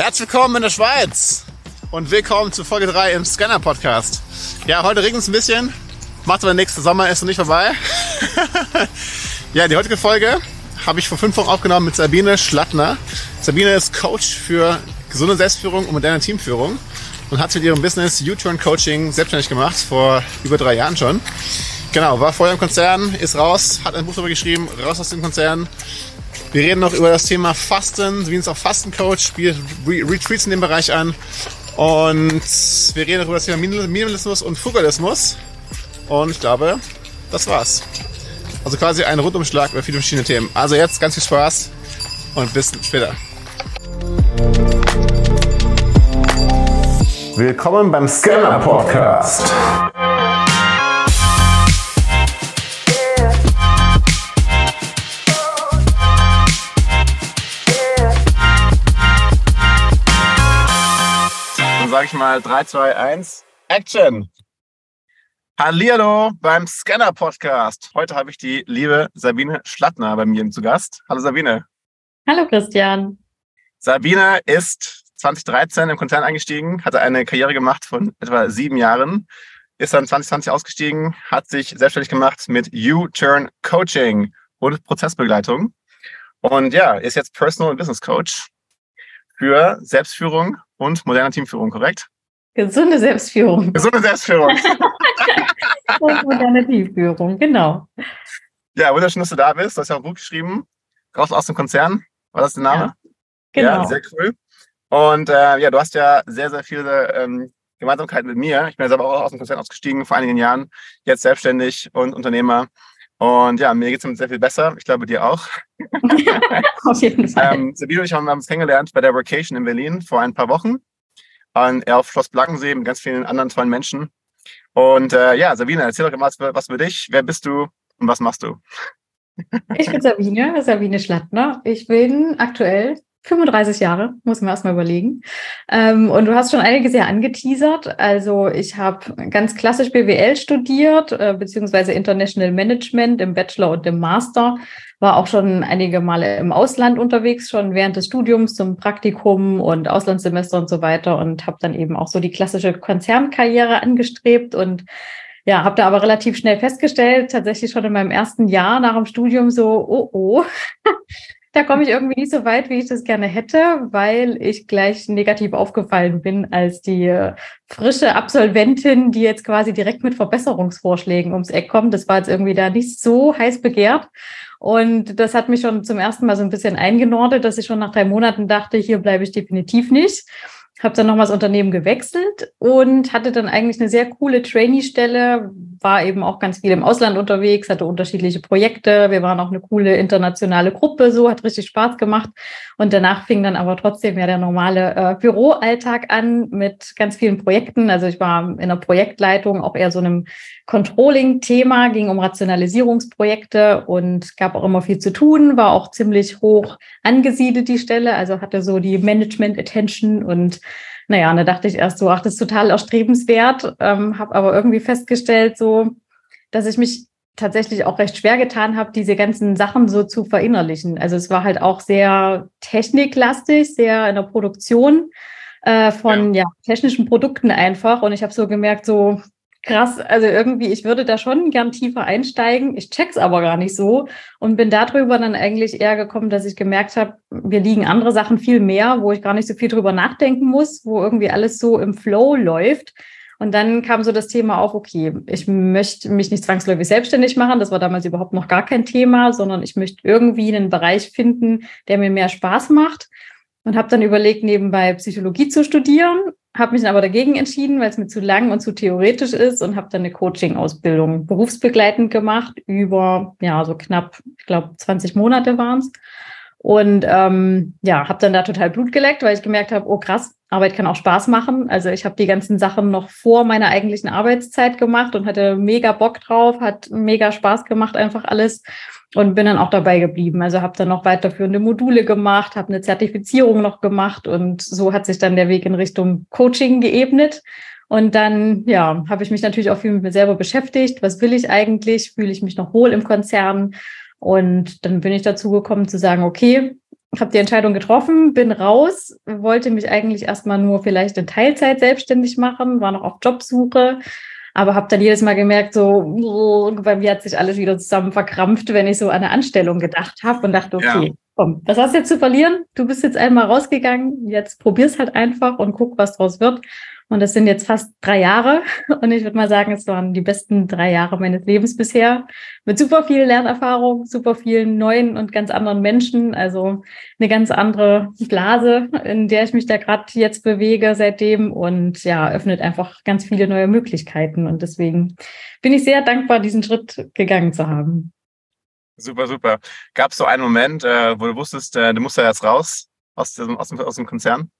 Herzlich willkommen in der Schweiz und willkommen zu Folge 3 im Scanner Podcast. Ja, heute regnet es ein bisschen, macht aber nächster Sommer ist noch nicht vorbei. ja, die heutige Folge habe ich vor fünf Wochen aufgenommen mit Sabine Schlattner. Sabine ist Coach für gesunde Selbstführung und moderne Teamführung und hat mit ihrem Business U-Turn Coaching selbstständig gemacht, vor über drei Jahren schon. Genau, war vorher im Konzern, ist raus, hat ein Buch darüber geschrieben, raus aus dem Konzern. Wir reden noch über das Thema Fasten, wie ist auch Fastencoach, spielt Retreats in dem Bereich an. Und wir reden noch über das Thema Minimalismus und Frugalismus. Und ich glaube, das war's. Also quasi ein Rundumschlag über viele verschiedene Themen. Also jetzt ganz viel Spaß und bis später. Willkommen beim Scanner Podcast. Ich mal 3, 2, 1, Action! Hallihallo beim Scanner Podcast. Heute habe ich die liebe Sabine Schlattner bei mir zu Gast. Hallo Sabine. Hallo Christian. Sabine ist 2013 im Konzern eingestiegen, hatte eine Karriere gemacht von etwa sieben Jahren, ist dann 2020 ausgestiegen, hat sich selbstständig gemacht mit U-Turn Coaching und Prozessbegleitung. Und ja, ist jetzt Personal und Business Coach für Selbstführung und moderne Teamführung, korrekt? Gesunde Selbstführung. Gesunde Selbstführung. und moderne Teamführung, genau. Ja, wunderschön, dass du da bist. Du hast ja auch ein Buch geschrieben, Raus aus dem Konzern. War das der Name? Ja, genau. Ja, sehr cool. Und äh, ja, du hast ja sehr, sehr viele ähm, Gemeinsamkeiten mit mir. Ich bin ja selber auch aus dem Konzern ausgestiegen vor einigen Jahren, jetzt selbstständig und Unternehmer. Und ja, mir geht es sehr viel besser. Ich glaube, dir auch. Auf jeden Fall. Ähm, Sabine und ich haben uns kennengelernt bei der Vacation in Berlin vor ein paar Wochen. Er auf Schloss Blankensee mit ganz vielen anderen tollen Menschen. Und äh, ja, Sabine, erzähl doch mal was für dich. Wer bist du und was machst du? Ich bin Sabine, Sabine Schlattner. Ich bin aktuell 35 Jahre, muss man erstmal überlegen. Ähm, und du hast schon einiges ja angeteasert. Also ich habe ganz klassisch BWL studiert, äh, beziehungsweise International Management im Bachelor und im Master. War auch schon einige Male im Ausland unterwegs, schon während des Studiums zum Praktikum und Auslandssemester und so weiter. Und habe dann eben auch so die klassische Konzernkarriere angestrebt und ja, habe da aber relativ schnell festgestellt, tatsächlich schon in meinem ersten Jahr nach dem Studium so, oh oh, da komme ich irgendwie nicht so weit, wie ich das gerne hätte, weil ich gleich negativ aufgefallen bin als die äh, frische Absolventin, die jetzt quasi direkt mit Verbesserungsvorschlägen ums Eck kommt. Das war jetzt irgendwie da nicht so heiß begehrt. Und das hat mich schon zum ersten Mal so ein bisschen eingenordet, dass ich schon nach drei Monaten dachte, hier bleibe ich definitiv nicht habe dann nochmal das Unternehmen gewechselt und hatte dann eigentlich eine sehr coole Trainee-Stelle, war eben auch ganz viel im Ausland unterwegs, hatte unterschiedliche Projekte. Wir waren auch eine coole internationale Gruppe, so hat richtig Spaß gemacht. Und danach fing dann aber trotzdem ja der normale äh, Büroalltag an mit ganz vielen Projekten. Also ich war in der Projektleitung, auch eher so einem Controlling-Thema, ging um Rationalisierungsprojekte und gab auch immer viel zu tun, war auch ziemlich hoch angesiedelt, die Stelle, also hatte so die Management-Attention und naja, und da dachte ich erst so, ach, das ist total erstrebenswert, ähm, habe aber irgendwie festgestellt, so, dass ich mich tatsächlich auch recht schwer getan habe, diese ganzen Sachen so zu verinnerlichen. Also es war halt auch sehr techniklastig, sehr in der Produktion äh, von ja. ja. technischen Produkten einfach. Und ich habe so gemerkt, so krass, also irgendwie, ich würde da schon gern tiefer einsteigen. Ich check's aber gar nicht so und bin darüber dann eigentlich eher gekommen, dass ich gemerkt habe, wir liegen andere Sachen viel mehr, wo ich gar nicht so viel drüber nachdenken muss, wo irgendwie alles so im Flow läuft. Und dann kam so das Thema auf, okay, ich möchte mich nicht zwangsläufig selbstständig machen. Das war damals überhaupt noch gar kein Thema, sondern ich möchte irgendwie einen Bereich finden, der mir mehr Spaß macht. Und habe dann überlegt, nebenbei Psychologie zu studieren habe mich aber dagegen entschieden, weil es mir zu lang und zu theoretisch ist und habe dann eine Coaching-Ausbildung berufsbegleitend gemacht über, ja, so knapp, ich glaube, 20 Monate waren es. Und ähm, ja, habe dann da total Blut geleckt, weil ich gemerkt habe, oh krass, Arbeit kann auch Spaß machen. Also ich habe die ganzen Sachen noch vor meiner eigentlichen Arbeitszeit gemacht und hatte mega Bock drauf, hat mega Spaß gemacht, einfach alles und bin dann auch dabei geblieben. Also habe dann noch weiterführende Module gemacht, habe eine Zertifizierung noch gemacht und so hat sich dann der Weg in Richtung Coaching geebnet. Und dann, ja, habe ich mich natürlich auch viel mit mir selber beschäftigt. Was will ich eigentlich? Fühle ich mich noch wohl im Konzern? Und dann bin ich dazu gekommen zu sagen, okay, habe die Entscheidung getroffen, bin raus, wollte mich eigentlich erstmal nur vielleicht in Teilzeit selbstständig machen, war noch auf Jobsuche, aber habe dann jedes Mal gemerkt, so bei mir hat sich alles wieder zusammen verkrampft, wenn ich so an eine Anstellung gedacht habe und dachte, okay, ja. komm, was hast du jetzt zu verlieren? Du bist jetzt einmal rausgegangen, jetzt probier's halt einfach und guck, was draus wird. Und das sind jetzt fast drei Jahre. Und ich würde mal sagen, es waren die besten drei Jahre meines Lebens bisher. Mit super viel Lernerfahrung, super vielen neuen und ganz anderen Menschen. Also eine ganz andere Blase, in der ich mich da gerade jetzt bewege seitdem. Und ja, öffnet einfach ganz viele neue Möglichkeiten. Und deswegen bin ich sehr dankbar, diesen Schritt gegangen zu haben. Super, super. Gab es so einen Moment, äh, wo du wusstest, äh, du musst ja jetzt raus aus dem, aus dem, aus dem Konzern?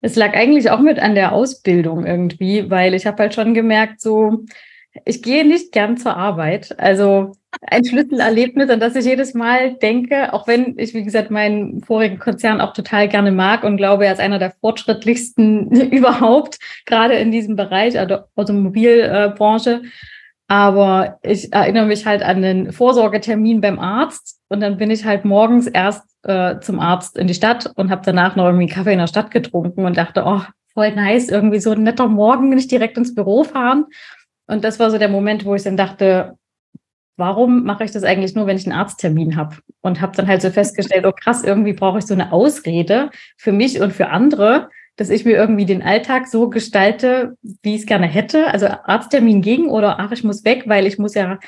Es lag eigentlich auch mit an der Ausbildung irgendwie, weil ich habe halt schon gemerkt, so, ich gehe nicht gern zur Arbeit. Also ein Schlüsselerlebnis, an das ich jedes Mal denke, auch wenn ich, wie gesagt, meinen vorigen Konzern auch total gerne mag und glaube, er ist einer der fortschrittlichsten überhaupt, gerade in diesem Bereich, also Automobilbranche. Aber ich erinnere mich halt an den Vorsorgetermin beim Arzt und dann bin ich halt morgens erst äh, zum Arzt in die Stadt und habe danach noch irgendwie Kaffee in der Stadt getrunken und dachte, oh, voll nice, irgendwie so ein netter Morgen, nicht direkt ins Büro fahren. Und das war so der Moment, wo ich dann dachte, warum mache ich das eigentlich nur, wenn ich einen Arzttermin habe? Und habe dann halt so festgestellt, oh krass, irgendwie brauche ich so eine Ausrede für mich und für andere, dass ich mir irgendwie den Alltag so gestalte, wie ich es gerne hätte. Also Arzttermin ging oder ach, ich muss weg, weil ich muss ja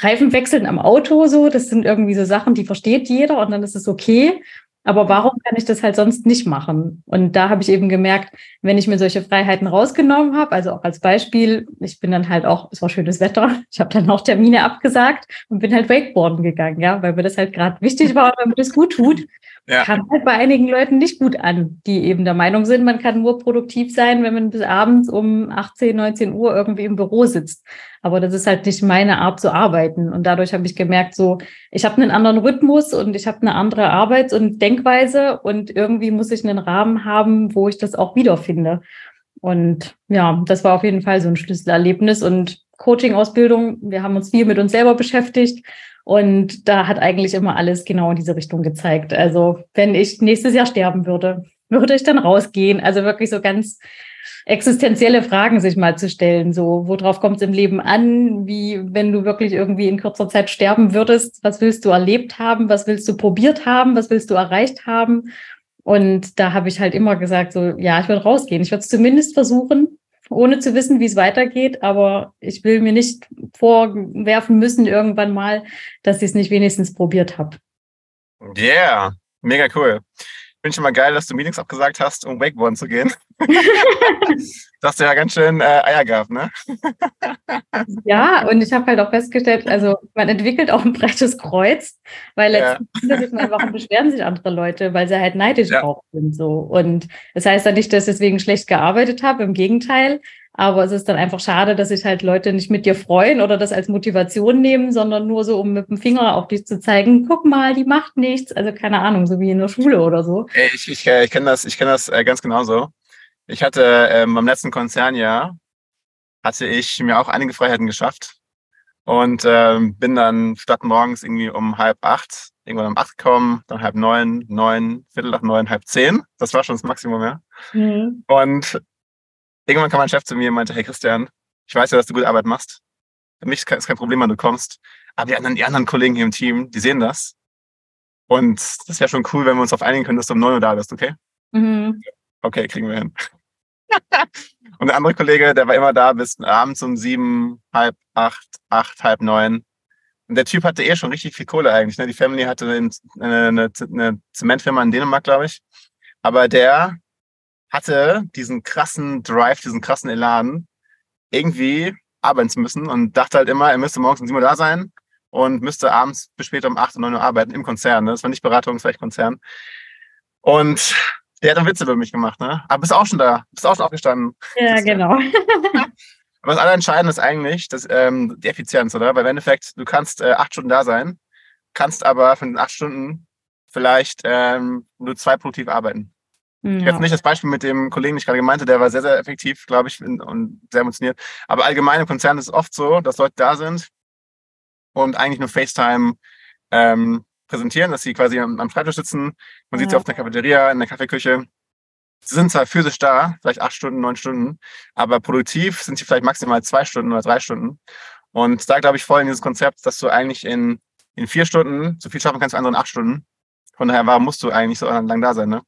Reifen wechseln am Auto so. Das sind irgendwie so Sachen, die versteht jeder und dann ist es okay. Aber warum kann ich das halt sonst nicht machen? Und da habe ich eben gemerkt, wenn ich mir solche Freiheiten rausgenommen habe, also auch als Beispiel, ich bin dann halt auch, es war schönes Wetter, ich habe dann auch Termine abgesagt und bin halt Wakeboarden gegangen, ja, weil mir das halt gerade wichtig war und weil mir das gut tut ja. kam halt bei einigen Leuten nicht gut an, die eben der Meinung sind, man kann nur produktiv sein, wenn man bis abends um 18, 19 Uhr irgendwie im Büro sitzt. Aber das ist halt nicht meine Art zu arbeiten. Und dadurch habe ich gemerkt, so, ich habe einen anderen Rhythmus und ich habe eine andere Arbeits- und Denkweise und irgendwie muss ich einen Rahmen haben, wo ich das auch wiederfinde. Und ja, das war auf jeden Fall so ein Schlüsselerlebnis und Coaching-Ausbildung. Wir haben uns viel mit uns selber beschäftigt und da hat eigentlich immer alles genau in diese Richtung gezeigt. Also wenn ich nächstes Jahr sterben würde, würde ich dann rausgehen. Also wirklich so ganz existenzielle Fragen sich mal zu stellen. So, worauf kommt es im Leben an? Wie, wenn du wirklich irgendwie in kurzer Zeit sterben würdest, was willst du erlebt haben? Was willst du probiert haben? Was willst du erreicht haben? Und da habe ich halt immer gesagt, so, ja, ich würde rausgehen. Ich würde es zumindest versuchen ohne zu wissen, wie es weitergeht. Aber ich will mir nicht vorwerfen müssen irgendwann mal, dass ich es nicht wenigstens probiert habe. Yeah, mega cool. Ich finde schon mal geil, dass du Meetings abgesagt hast, um Wakeboarden zu gehen. das hast du ja ganz schön äh, Eier gehabt, ne? ja, und ich habe halt auch festgestellt, also man entwickelt auch ein breites Kreuz, weil letztendlich ja. warum beschweren sich andere Leute, weil sie halt neidisch ja. drauf sind. So. Und das heißt ja nicht, dass ich deswegen schlecht gearbeitet habe, im Gegenteil. Aber es ist dann einfach schade, dass sich halt Leute nicht mit dir freuen oder das als Motivation nehmen, sondern nur so, um mit dem Finger auf dich zu zeigen, guck mal, die macht nichts. Also keine Ahnung, so wie in der Schule oder so. Ich, ich, äh, ich kenne das, ich kenn das äh, ganz genauso. Ich hatte ähm, beim letzten Konzernjahr, hatte ich mir auch einige Freiheiten geschafft und ähm, bin dann statt morgens irgendwie um halb acht, irgendwann um acht gekommen, dann halb neun, neun, viertel nach neun, halb zehn. Das war schon das Maximum, ja. Mhm. Und irgendwann kam mein Chef zu mir und meinte, hey Christian, ich weiß ja, dass du gute Arbeit machst. Für mich ist kein, Problem, wenn du kommst. Aber die anderen, die anderen Kollegen hier im Team, die sehen das. Und das wäre schon cool, wenn wir uns auf einigen können, dass du um neun Uhr da bist, okay? Mhm. Okay, kriegen wir hin. und der andere Kollege, der war immer da bis abends um sieben, halb acht, acht, halb neun. Und der Typ hatte eh schon richtig viel Kohle eigentlich. Ne? Die Family hatte eine, eine, eine Zementfirma in Dänemark, glaube ich. Aber der hatte diesen krassen Drive, diesen krassen Elan, irgendwie arbeiten zu müssen und dachte halt immer, er müsste morgens um 7 Uhr da sein und müsste abends bis später um 8 oder 9 Uhr arbeiten im Konzern. Ne? Das war nicht Beratung, das war echt Konzern. Und der hat dann Witze über mich gemacht, ne? Aber bist auch schon da, bist auch schon aufgestanden. Ja, genau. Aber das Allerentscheidende ist eigentlich das, ähm, die Effizienz, oder? Weil im Endeffekt, du kannst äh, acht Stunden da sein, kannst aber von den acht Stunden vielleicht ähm, nur zwei produktiv arbeiten. Ja. Jetzt nicht das Beispiel mit dem Kollegen, den ich gerade meinte, der war sehr, sehr effektiv, glaube ich, und sehr emotioniert. Aber allgemein im Konzern ist es oft so, dass Leute da sind und eigentlich nur FaceTime ähm, präsentieren, dass sie quasi am, am Schreibtisch sitzen. Man ja. sieht sie auf der Cafeteria, in der Kaffeeküche. Sie sind zwar physisch da, vielleicht acht Stunden, neun Stunden, aber produktiv sind sie vielleicht maximal zwei Stunden oder drei Stunden. Und da glaube ich voll in dieses Konzept, dass du eigentlich in, in vier Stunden so viel schaffen kannst wie andere in acht Stunden. Von daher, warum musst du eigentlich so lange da sein, ne?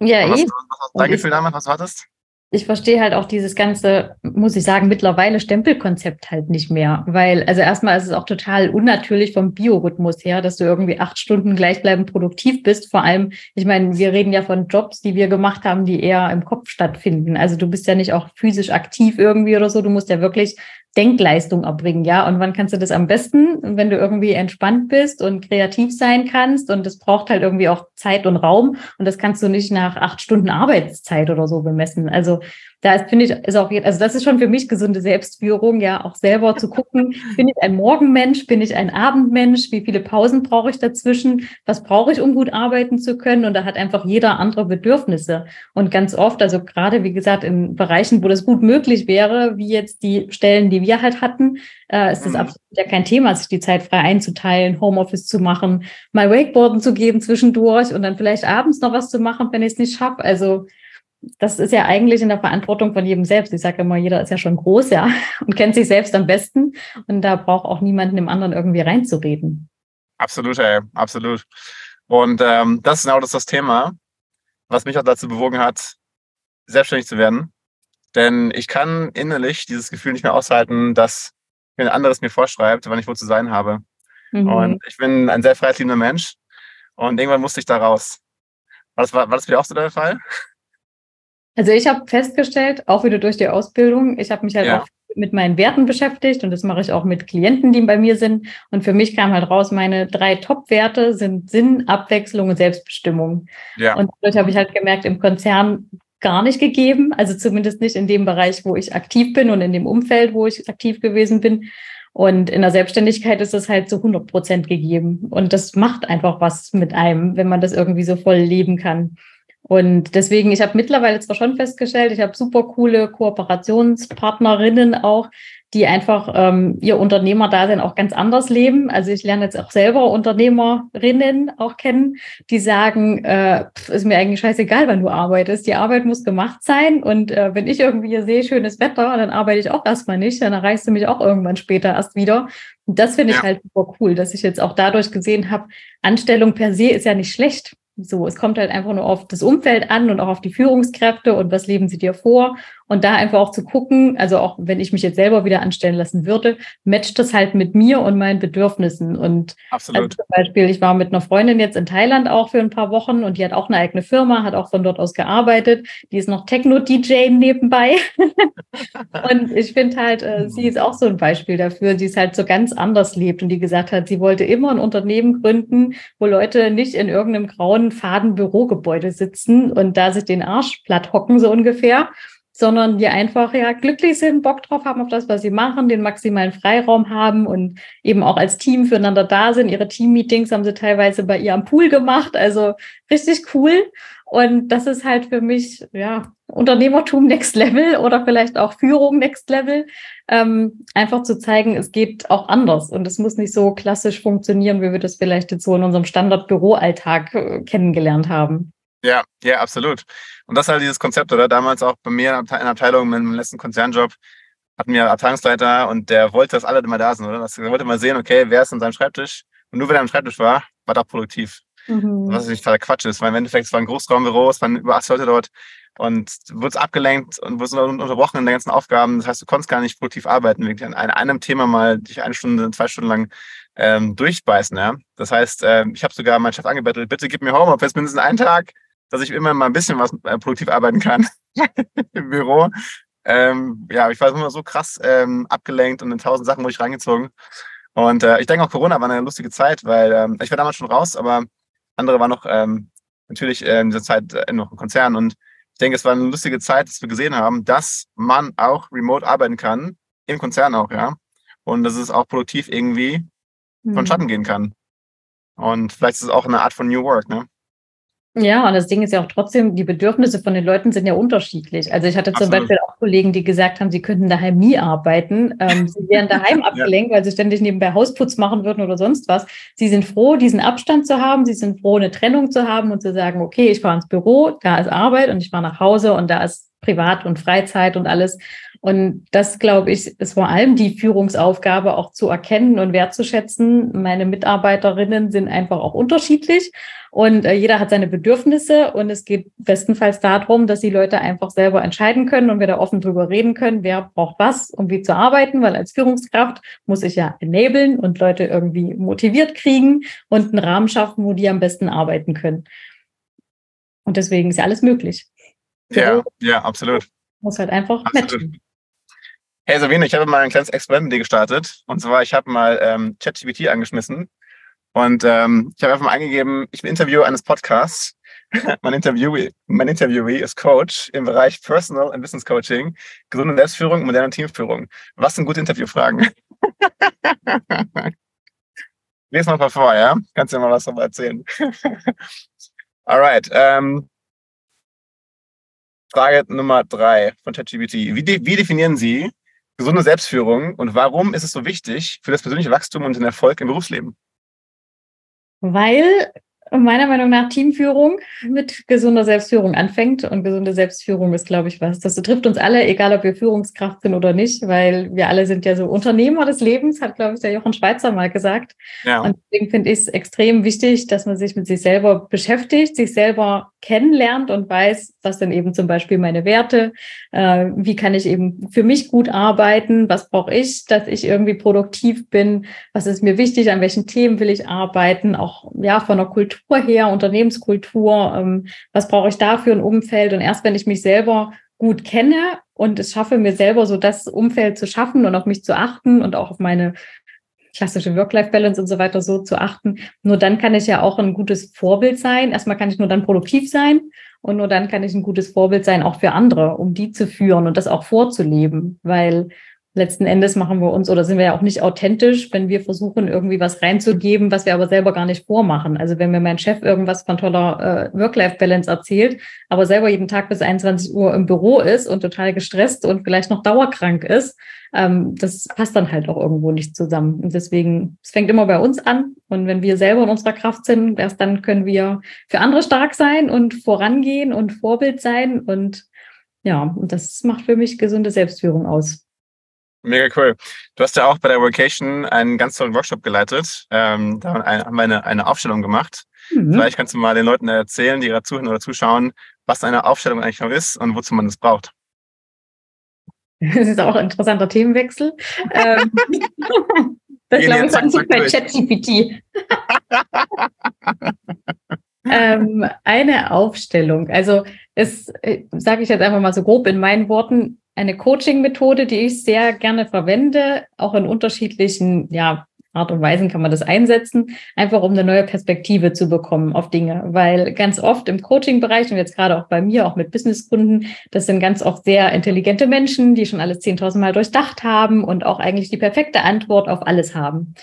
Ja, was, eh. was, was war dein Gefühl damals, was hattest? ich verstehe halt auch dieses ganze, muss ich sagen, mittlerweile Stempelkonzept halt nicht mehr. Weil, also erstmal ist es auch total unnatürlich vom Biorhythmus her, dass du irgendwie acht Stunden gleichbleibend produktiv bist. Vor allem, ich meine, wir reden ja von Jobs, die wir gemacht haben, die eher im Kopf stattfinden. Also du bist ja nicht auch physisch aktiv irgendwie oder so. Du musst ja wirklich Denkleistung erbringen, ja. Und wann kannst du das am besten, wenn du irgendwie entspannt bist und kreativ sein kannst? Und das braucht halt irgendwie auch Zeit und Raum. Und das kannst du nicht nach acht Stunden Arbeitszeit oder so bemessen. Also da ist, finde ich, ist auch, also das ist schon für mich gesunde Selbstführung, ja, auch selber zu gucken, bin ich ein Morgenmensch, bin ich ein Abendmensch, wie viele Pausen brauche ich dazwischen, was brauche ich, um gut arbeiten zu können? Und da hat einfach jeder andere Bedürfnisse. Und ganz oft, also gerade, wie gesagt, in Bereichen, wo das gut möglich wäre, wie jetzt die Stellen, die wir halt hatten, äh, ist das mhm. absolut ja kein Thema, sich die Zeit frei einzuteilen, Homeoffice zu machen, mal Wakeboarden zu geben zwischendurch und dann vielleicht abends noch was zu machen, wenn ich es nicht schaffe. Also das ist ja eigentlich in der Verantwortung von jedem selbst. Ich sage immer, jeder ist ja schon groß, ja, und kennt sich selbst am besten. Und da braucht auch niemanden dem anderen irgendwie reinzureden. Absolut, ey, absolut. Und ähm, das ist genau das, das Thema, was mich auch dazu bewogen hat, selbstständig zu werden. Denn ich kann innerlich dieses Gefühl nicht mehr aushalten, dass ein anderes mir vorschreibt, wann ich wo zu sein habe. Mhm. Und ich bin ein sehr freiheitsliebender Mensch. Und irgendwann musste ich da raus. War das, war, war das wieder auch so der Fall? Also ich habe festgestellt, auch wieder durch die Ausbildung, ich habe mich halt ja. auch mit meinen Werten beschäftigt und das mache ich auch mit Klienten, die bei mir sind. Und für mich kam halt raus, meine drei Top-Werte sind Sinn, Abwechslung und Selbstbestimmung. Ja. Und dadurch habe ich halt gemerkt, im Konzern gar nicht gegeben, also zumindest nicht in dem Bereich, wo ich aktiv bin und in dem Umfeld, wo ich aktiv gewesen bin. Und in der Selbstständigkeit ist es halt zu 100 Prozent gegeben. Und das macht einfach was mit einem, wenn man das irgendwie so voll leben kann. Und deswegen, ich habe mittlerweile zwar schon festgestellt, ich habe super coole Kooperationspartnerinnen auch, die einfach ähm, ihr Unternehmerdasein auch ganz anders leben. Also ich lerne jetzt auch selber Unternehmerinnen auch kennen, die sagen, äh, ist mir eigentlich scheißegal, wann du arbeitest. Die Arbeit muss gemacht sein. Und äh, wenn ich irgendwie hier sehe, schönes Wetter, dann arbeite ich auch erstmal nicht. Dann erreichst du mich auch irgendwann später erst wieder. Und das finde ich ja. halt super cool, dass ich jetzt auch dadurch gesehen habe, Anstellung per se ist ja nicht schlecht. So, es kommt halt einfach nur auf das Umfeld an und auch auf die Führungskräfte und was leben sie dir vor. Und da einfach auch zu gucken, also auch wenn ich mich jetzt selber wieder anstellen lassen würde, matcht das halt mit mir und meinen Bedürfnissen. Und Absolut. Also zum Beispiel, ich war mit einer Freundin jetzt in Thailand auch für ein paar Wochen und die hat auch eine eigene Firma, hat auch von dort aus gearbeitet. Die ist noch Techno-DJ nebenbei. und ich finde halt, äh, sie ist auch so ein Beispiel dafür, die es halt so ganz anders lebt und die gesagt hat, sie wollte immer ein Unternehmen gründen, wo Leute nicht in irgendeinem grauen, faden Bürogebäude sitzen und da sich den Arsch platt hocken, so ungefähr sondern die einfach ja glücklich sind, Bock drauf haben auf das, was sie machen, den maximalen Freiraum haben und eben auch als Team füreinander da sind. Ihre Team-Meetings haben sie teilweise bei ihr am Pool gemacht, also richtig cool. Und das ist halt für mich ja Unternehmertum Next Level oder vielleicht auch Führung Next Level, ähm, einfach zu zeigen, es geht auch anders und es muss nicht so klassisch funktionieren, wie wir das vielleicht jetzt so in unserem Standard-Büroalltag äh, kennengelernt haben. Ja, ja, absolut. Und das ist halt dieses Konzept, oder? Damals auch bei mir in der Abteilung, in meinem letzten Konzernjob, hatten wir Abteilungsleiter und der wollte, dass alle immer da sind, oder? Das, der wollte mal sehen, okay, wer ist an seinem Schreibtisch? Und nur wenn er am Schreibtisch war, war er produktiv. Mhm. Was natürlich totaler Quatsch ist, weil im Endeffekt es war ein Großraumbüro, es waren über 80 Leute dort und wurdest abgelenkt und wurdest unterbrochen in den ganzen Aufgaben. Das heißt, du konntest gar nicht produktiv arbeiten, wirklich an einem Thema mal dich eine Stunde, zwei Stunden lang ähm, durchbeißen. Ja? Das heißt, äh, ich habe sogar meinen Chef angebettelt, bitte gib mir Homeoffice mindestens einen Tag, dass ich immer mal ein bisschen was äh, produktiv arbeiten kann im Büro. Ähm, ja, ich war immer so krass ähm, abgelenkt und in tausend Sachen wurde ich reingezogen. Und äh, ich denke auch Corona war eine lustige Zeit, weil ähm, ich war damals schon raus, aber andere waren noch ähm, natürlich äh, in dieser Zeit äh, noch im Konzern. Und ich denke, es war eine lustige Zeit, dass wir gesehen haben, dass man auch remote arbeiten kann, im Konzern auch, ja. Und dass es auch produktiv irgendwie mhm. von Schatten gehen kann. Und vielleicht ist es auch eine Art von New Work, ne? Ja, und das Ding ist ja auch trotzdem, die Bedürfnisse von den Leuten sind ja unterschiedlich. Also ich hatte zum Absolut. Beispiel auch Kollegen, die gesagt haben, sie könnten daheim nie arbeiten. Ähm, sie wären daheim abgelenkt, ja. weil sie ständig nebenbei Hausputz machen würden oder sonst was. Sie sind froh, diesen Abstand zu haben. Sie sind froh, eine Trennung zu haben und zu sagen, okay, ich fahre ins Büro, da ist Arbeit und ich fahre nach Hause und da ist Privat und Freizeit und alles. Und das, glaube ich, ist vor allem die Führungsaufgabe auch zu erkennen und wertzuschätzen. Meine Mitarbeiterinnen sind einfach auch unterschiedlich und äh, jeder hat seine Bedürfnisse und es geht bestenfalls darum, dass die Leute einfach selber entscheiden können und wir da offen drüber reden können, wer braucht was, um wie zu arbeiten, weil als Führungskraft muss ich ja enablen und Leute irgendwie motiviert kriegen und einen Rahmen schaffen, wo die am besten arbeiten können. Und deswegen ist ja alles möglich. Ja, ja, absolut. Muss halt einfach absolut. matchen. Hey Sabine, ich habe mal ein kleines Experiment mit dir gestartet. Und zwar, ich habe mal ähm, ChatGPT angeschmissen. Und ähm, ich habe einfach mal eingegeben, ich bin Interviewer eines Podcasts. mein, Interviewee, mein Interviewee ist Coach im Bereich Personal and Business Coaching, gesunde Selbstführung und moderne Teamführung. Was sind gute Interviewfragen? Lies mal ein paar vor, ja? Kannst du dir mal was darüber erzählen? Alright. Ähm, Frage Nummer drei von ChatGPT. Wie, de wie definieren Sie gesunde Selbstführung und warum ist es so wichtig für das persönliche Wachstum und den Erfolg im Berufsleben? Weil meiner Meinung nach Teamführung mit gesunder Selbstführung anfängt. Und gesunde Selbstführung ist, glaube ich, was. Das betrifft uns alle, egal ob wir Führungskraft sind oder nicht, weil wir alle sind ja so Unternehmer des Lebens, hat, glaube ich, der Jochen Schweizer mal gesagt. Ja. Und deswegen finde ich es extrem wichtig, dass man sich mit sich selber beschäftigt, sich selber kennenlernt und weiß, was denn eben zum Beispiel meine Werte, äh, wie kann ich eben für mich gut arbeiten, was brauche ich, dass ich irgendwie produktiv bin, was ist mir wichtig, an welchen Themen will ich arbeiten, auch ja von der Kultur her, Unternehmenskultur, ähm, was brauche ich da für ein Umfeld? Und erst wenn ich mich selber gut kenne und es schaffe, mir selber so das Umfeld zu schaffen und auf mich zu achten und auch auf meine klassische Work-Life-Balance und so weiter so zu achten. Nur dann kann ich ja auch ein gutes Vorbild sein. Erstmal kann ich nur dann produktiv sein und nur dann kann ich ein gutes Vorbild sein, auch für andere, um die zu führen und das auch vorzuleben, weil letzten Endes machen wir uns oder sind wir ja auch nicht authentisch, wenn wir versuchen, irgendwie was reinzugeben, was wir aber selber gar nicht vormachen. Also wenn mir mein Chef irgendwas von toller äh, Work-Life-Balance erzählt, aber selber jeden Tag bis 21 Uhr im Büro ist und total gestresst und vielleicht noch dauerkrank ist, ähm, das passt dann halt auch irgendwo nicht zusammen. Und deswegen, es fängt immer bei uns an. Und wenn wir selber in unserer Kraft sind, erst dann können wir für andere stark sein und vorangehen und Vorbild sein. Und ja, und das macht für mich gesunde Selbstführung aus. Mega cool. Du hast ja auch bei der Vocation einen ganz tollen Workshop geleitet. Ähm, da haben wir eine, eine Aufstellung gemacht. Mhm. Vielleicht kannst du mal den Leuten erzählen, die gerade zuhören oder zuschauen, was eine Aufstellung eigentlich noch ist und wozu man das braucht. Das ist auch ein interessanter Themenwechsel. ähm, das glaube ich zack, zack, bei ChatGPT. ähm, eine Aufstellung. Also es äh, sage ich jetzt einfach mal so grob in meinen Worten, eine Coaching-Methode, die ich sehr gerne verwende, auch in unterschiedlichen ja, Art und Weisen kann man das einsetzen, einfach um eine neue Perspektive zu bekommen auf Dinge. Weil ganz oft im Coaching-Bereich und jetzt gerade auch bei mir, auch mit Businesskunden, das sind ganz oft sehr intelligente Menschen, die schon alles 10.000 Mal durchdacht haben und auch eigentlich die perfekte Antwort auf alles haben.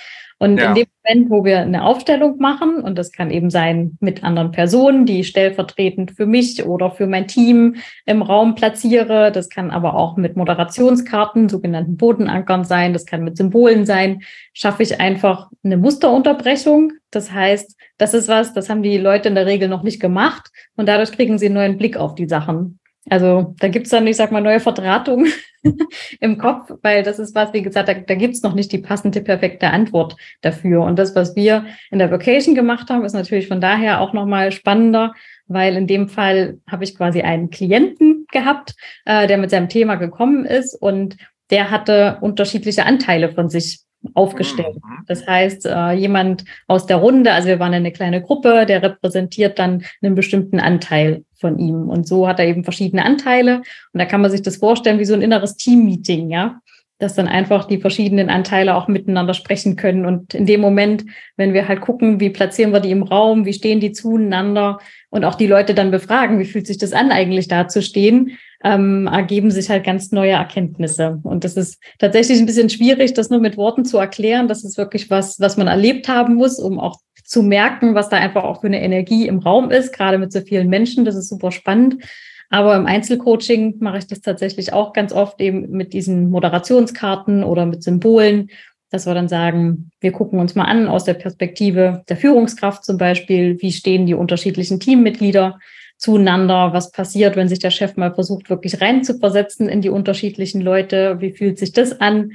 Und ja. in dem Moment, wo wir eine Aufstellung machen, und das kann eben sein mit anderen Personen, die stellvertretend für mich oder für mein Team im Raum platziere, das kann aber auch mit Moderationskarten, sogenannten Bodenankern sein, das kann mit Symbolen sein, schaffe ich einfach eine Musterunterbrechung. Das heißt, das ist was, das haben die Leute in der Regel noch nicht gemacht und dadurch kriegen sie einen neuen Blick auf die Sachen. Also da gibt's dann, ich sag mal, neue Verdrahtungen im Kopf, weil das ist was, wie gesagt, da, da gibt's noch nicht die passende, perfekte Antwort dafür. Und das, was wir in der Vocation gemacht haben, ist natürlich von daher auch nochmal spannender, weil in dem Fall habe ich quasi einen Klienten gehabt, äh, der mit seinem Thema gekommen ist und der hatte unterschiedliche Anteile von sich aufgestellt. Mhm. Das heißt, äh, jemand aus der Runde, also wir waren eine kleine Gruppe, der repräsentiert dann einen bestimmten Anteil von ihm. Und so hat er eben verschiedene Anteile. Und da kann man sich das vorstellen wie so ein inneres Team-Meeting, ja. Dass dann einfach die verschiedenen Anteile auch miteinander sprechen können. Und in dem Moment, wenn wir halt gucken, wie platzieren wir die im Raum, wie stehen die zueinander und auch die Leute dann befragen, wie fühlt sich das an, eigentlich da zu stehen, ähm, ergeben sich halt ganz neue Erkenntnisse. Und das ist tatsächlich ein bisschen schwierig, das nur mit Worten zu erklären. Das ist wirklich was, was man erlebt haben muss, um auch zu merken, was da einfach auch für eine Energie im Raum ist, gerade mit so vielen Menschen. Das ist super spannend. Aber im Einzelcoaching mache ich das tatsächlich auch ganz oft eben mit diesen Moderationskarten oder mit Symbolen, dass wir dann sagen, wir gucken uns mal an aus der Perspektive der Führungskraft zum Beispiel, wie stehen die unterschiedlichen Teammitglieder zueinander, was passiert, wenn sich der Chef mal versucht, wirklich reinzuversetzen in die unterschiedlichen Leute, wie fühlt sich das an?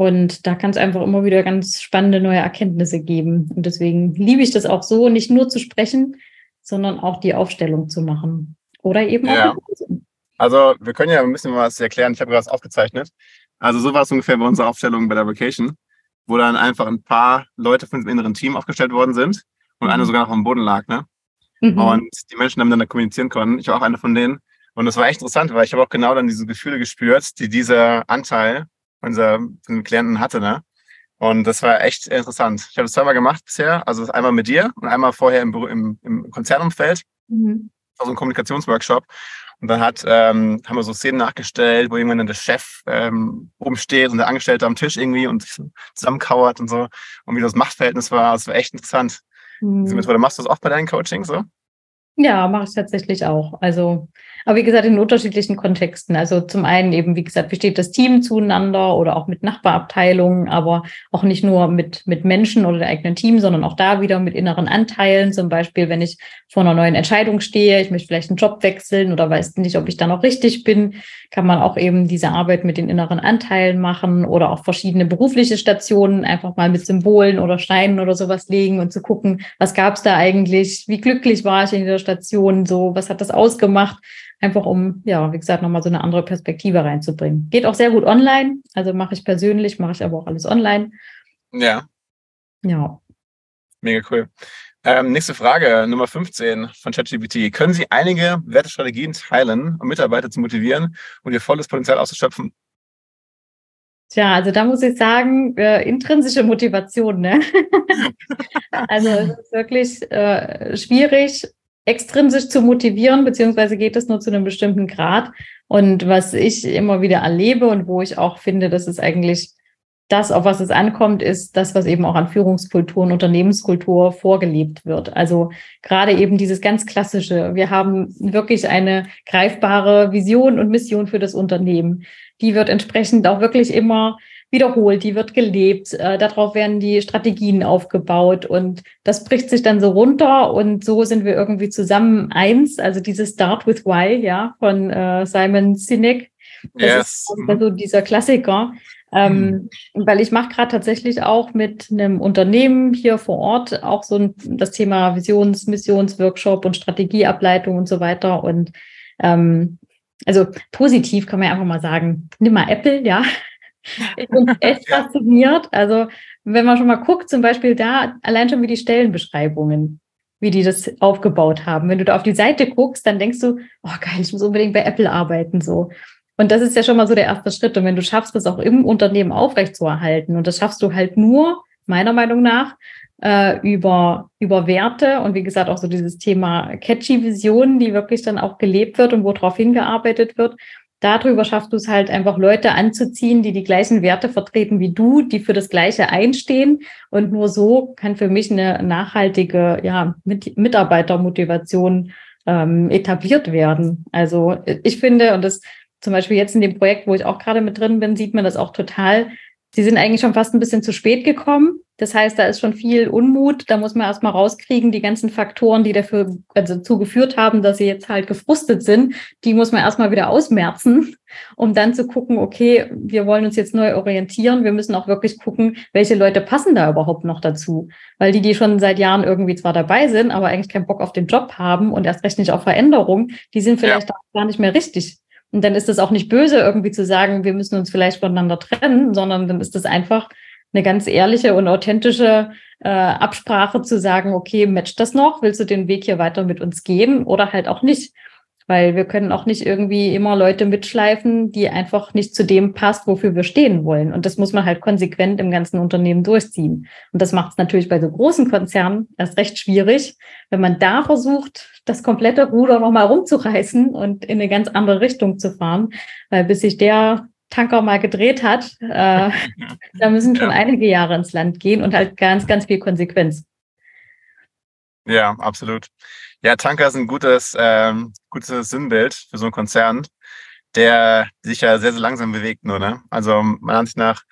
Und da kann es einfach immer wieder ganz spannende neue Erkenntnisse geben. Und deswegen liebe ich das auch so, nicht nur zu sprechen, sondern auch die Aufstellung zu machen. Oder eben ja. auch. Also wir können ja ein bisschen was erklären. Ich habe gerade was aufgezeichnet. Also so war es ungefähr bei unserer Aufstellung bei der Vacation, wo dann einfach ein paar Leute von dem inneren Team aufgestellt worden sind und mhm. einer sogar noch am Boden lag. Ne? Mhm. Und die Menschen dann miteinander kommunizieren konnten. Ich war auch einer von denen. Und das war echt interessant, weil ich habe auch genau dann diese Gefühle gespürt, die dieser Anteil unser Klienten hatte. Ne? Und das war echt interessant. Ich habe das zweimal gemacht bisher. Also einmal mit dir und einmal vorher im, im, im Konzernumfeld. Mhm so ein Kommunikationsworkshop. Und dann hat, ähm, haben wir so Szenen nachgestellt, wo irgendwann dann der Chef ähm, oben steht und der Angestellte am Tisch irgendwie und sich zusammenkauert und so. Und wie das Machtverhältnis war, das war echt interessant. Mhm. Diese Methode machst du das auch bei deinen Coachings so? Ja, mache ich tatsächlich auch. Also aber wie gesagt, in unterschiedlichen Kontexten. Also zum einen eben, wie gesagt, besteht das Team zueinander oder auch mit Nachbarabteilungen, aber auch nicht nur mit, mit Menschen oder der eigenen Team, sondern auch da wieder mit inneren Anteilen. Zum Beispiel, wenn ich vor einer neuen Entscheidung stehe, ich möchte vielleicht einen Job wechseln oder weiß nicht, ob ich da noch richtig bin, kann man auch eben diese Arbeit mit den inneren Anteilen machen oder auch verschiedene berufliche Stationen einfach mal mit Symbolen oder Steinen oder sowas legen und zu gucken, was gab es da eigentlich, wie glücklich war ich in dieser Station, so, was hat das ausgemacht einfach um, ja, wie gesagt, nochmal so eine andere Perspektive reinzubringen. Geht auch sehr gut online, also mache ich persönlich, mache ich aber auch alles online. Ja. Ja. Mega cool. Ähm, nächste Frage, Nummer 15 von ChatGPT. Können Sie einige Wertestrategien teilen, um Mitarbeiter zu motivieren und ihr volles Potenzial auszuschöpfen? Tja, also da muss ich sagen, äh, intrinsische Motivation. Ne? also es ist wirklich äh, schwierig, extrinsisch zu motivieren, beziehungsweise geht es nur zu einem bestimmten Grad. Und was ich immer wieder erlebe und wo ich auch finde, dass es eigentlich das, auf was es ankommt, ist das, was eben auch an Führungskultur und Unternehmenskultur vorgelebt wird. Also gerade eben dieses ganz klassische. Wir haben wirklich eine greifbare Vision und Mission für das Unternehmen. Die wird entsprechend auch wirklich immer wiederholt, die wird gelebt, äh, darauf werden die Strategien aufgebaut und das bricht sich dann so runter und so sind wir irgendwie zusammen eins. Also dieses Start with Why, ja, von äh, Simon Sinek. Das yes. ist also dieser Klassiker. Ähm, mhm. Weil ich mache gerade tatsächlich auch mit einem Unternehmen hier vor Ort auch so ein, das Thema Visions-, Missionsworkshop und Strategieableitung und so weiter. Und ähm, also positiv kann man ja einfach mal sagen, nimm mal Apple, ja. Ich bin echt fasziniert. Also, wenn man schon mal guckt, zum Beispiel da, allein schon wie die Stellenbeschreibungen, wie die das aufgebaut haben. Wenn du da auf die Seite guckst, dann denkst du, oh geil, ich muss unbedingt bei Apple arbeiten, so. Und das ist ja schon mal so der erste Schritt. Und wenn du schaffst, das auch im Unternehmen aufrechtzuerhalten, und das schaffst du halt nur, meiner Meinung nach, äh, über, über Werte und wie gesagt auch so dieses Thema catchy Visionen, die wirklich dann auch gelebt wird und worauf hingearbeitet wird darüber schaffst du es halt einfach Leute anzuziehen, die die gleichen Werte vertreten wie du, die für das Gleiche einstehen. Und nur so kann für mich eine nachhaltige ja, Mit Mitarbeitermotivation ähm, etabliert werden. Also ich finde, und das zum Beispiel jetzt in dem Projekt, wo ich auch gerade mit drin bin, sieht man das auch total. Sie sind eigentlich schon fast ein bisschen zu spät gekommen. Das heißt, da ist schon viel Unmut. Da muss man erstmal rauskriegen, die ganzen Faktoren, die dafür also dazu geführt haben, dass sie jetzt halt gefrustet sind, die muss man erstmal wieder ausmerzen, um dann zu gucken, okay, wir wollen uns jetzt neu orientieren. Wir müssen auch wirklich gucken, welche Leute passen da überhaupt noch dazu. Weil die, die schon seit Jahren irgendwie zwar dabei sind, aber eigentlich keinen Bock auf den Job haben und erst recht nicht auf Veränderung, die sind vielleicht ja. gar nicht mehr richtig. Und dann ist es auch nicht böse, irgendwie zu sagen, wir müssen uns vielleicht voneinander trennen, sondern dann ist es einfach eine ganz ehrliche und authentische äh, Absprache zu sagen, okay, matcht das noch? Willst du den Weg hier weiter mit uns gehen oder halt auch nicht? Weil wir können auch nicht irgendwie immer Leute mitschleifen, die einfach nicht zu dem passt, wofür wir stehen wollen. Und das muss man halt konsequent im ganzen Unternehmen durchziehen. Und das macht es natürlich bei so großen Konzernen erst recht schwierig, wenn man da versucht, das komplette Ruder nochmal rumzureißen und in eine ganz andere Richtung zu fahren. Weil bis sich der Tanker mal gedreht hat, äh, da müssen schon ja. einige Jahre ins Land gehen und halt ganz, ganz viel Konsequenz. Ja, absolut. Ja, Tanker ist ein gutes, ähm, gutes Sinnbild für so einen Konzern, der sich ja sehr, sehr langsam bewegt nur. Ne? Also meiner Ansicht nach,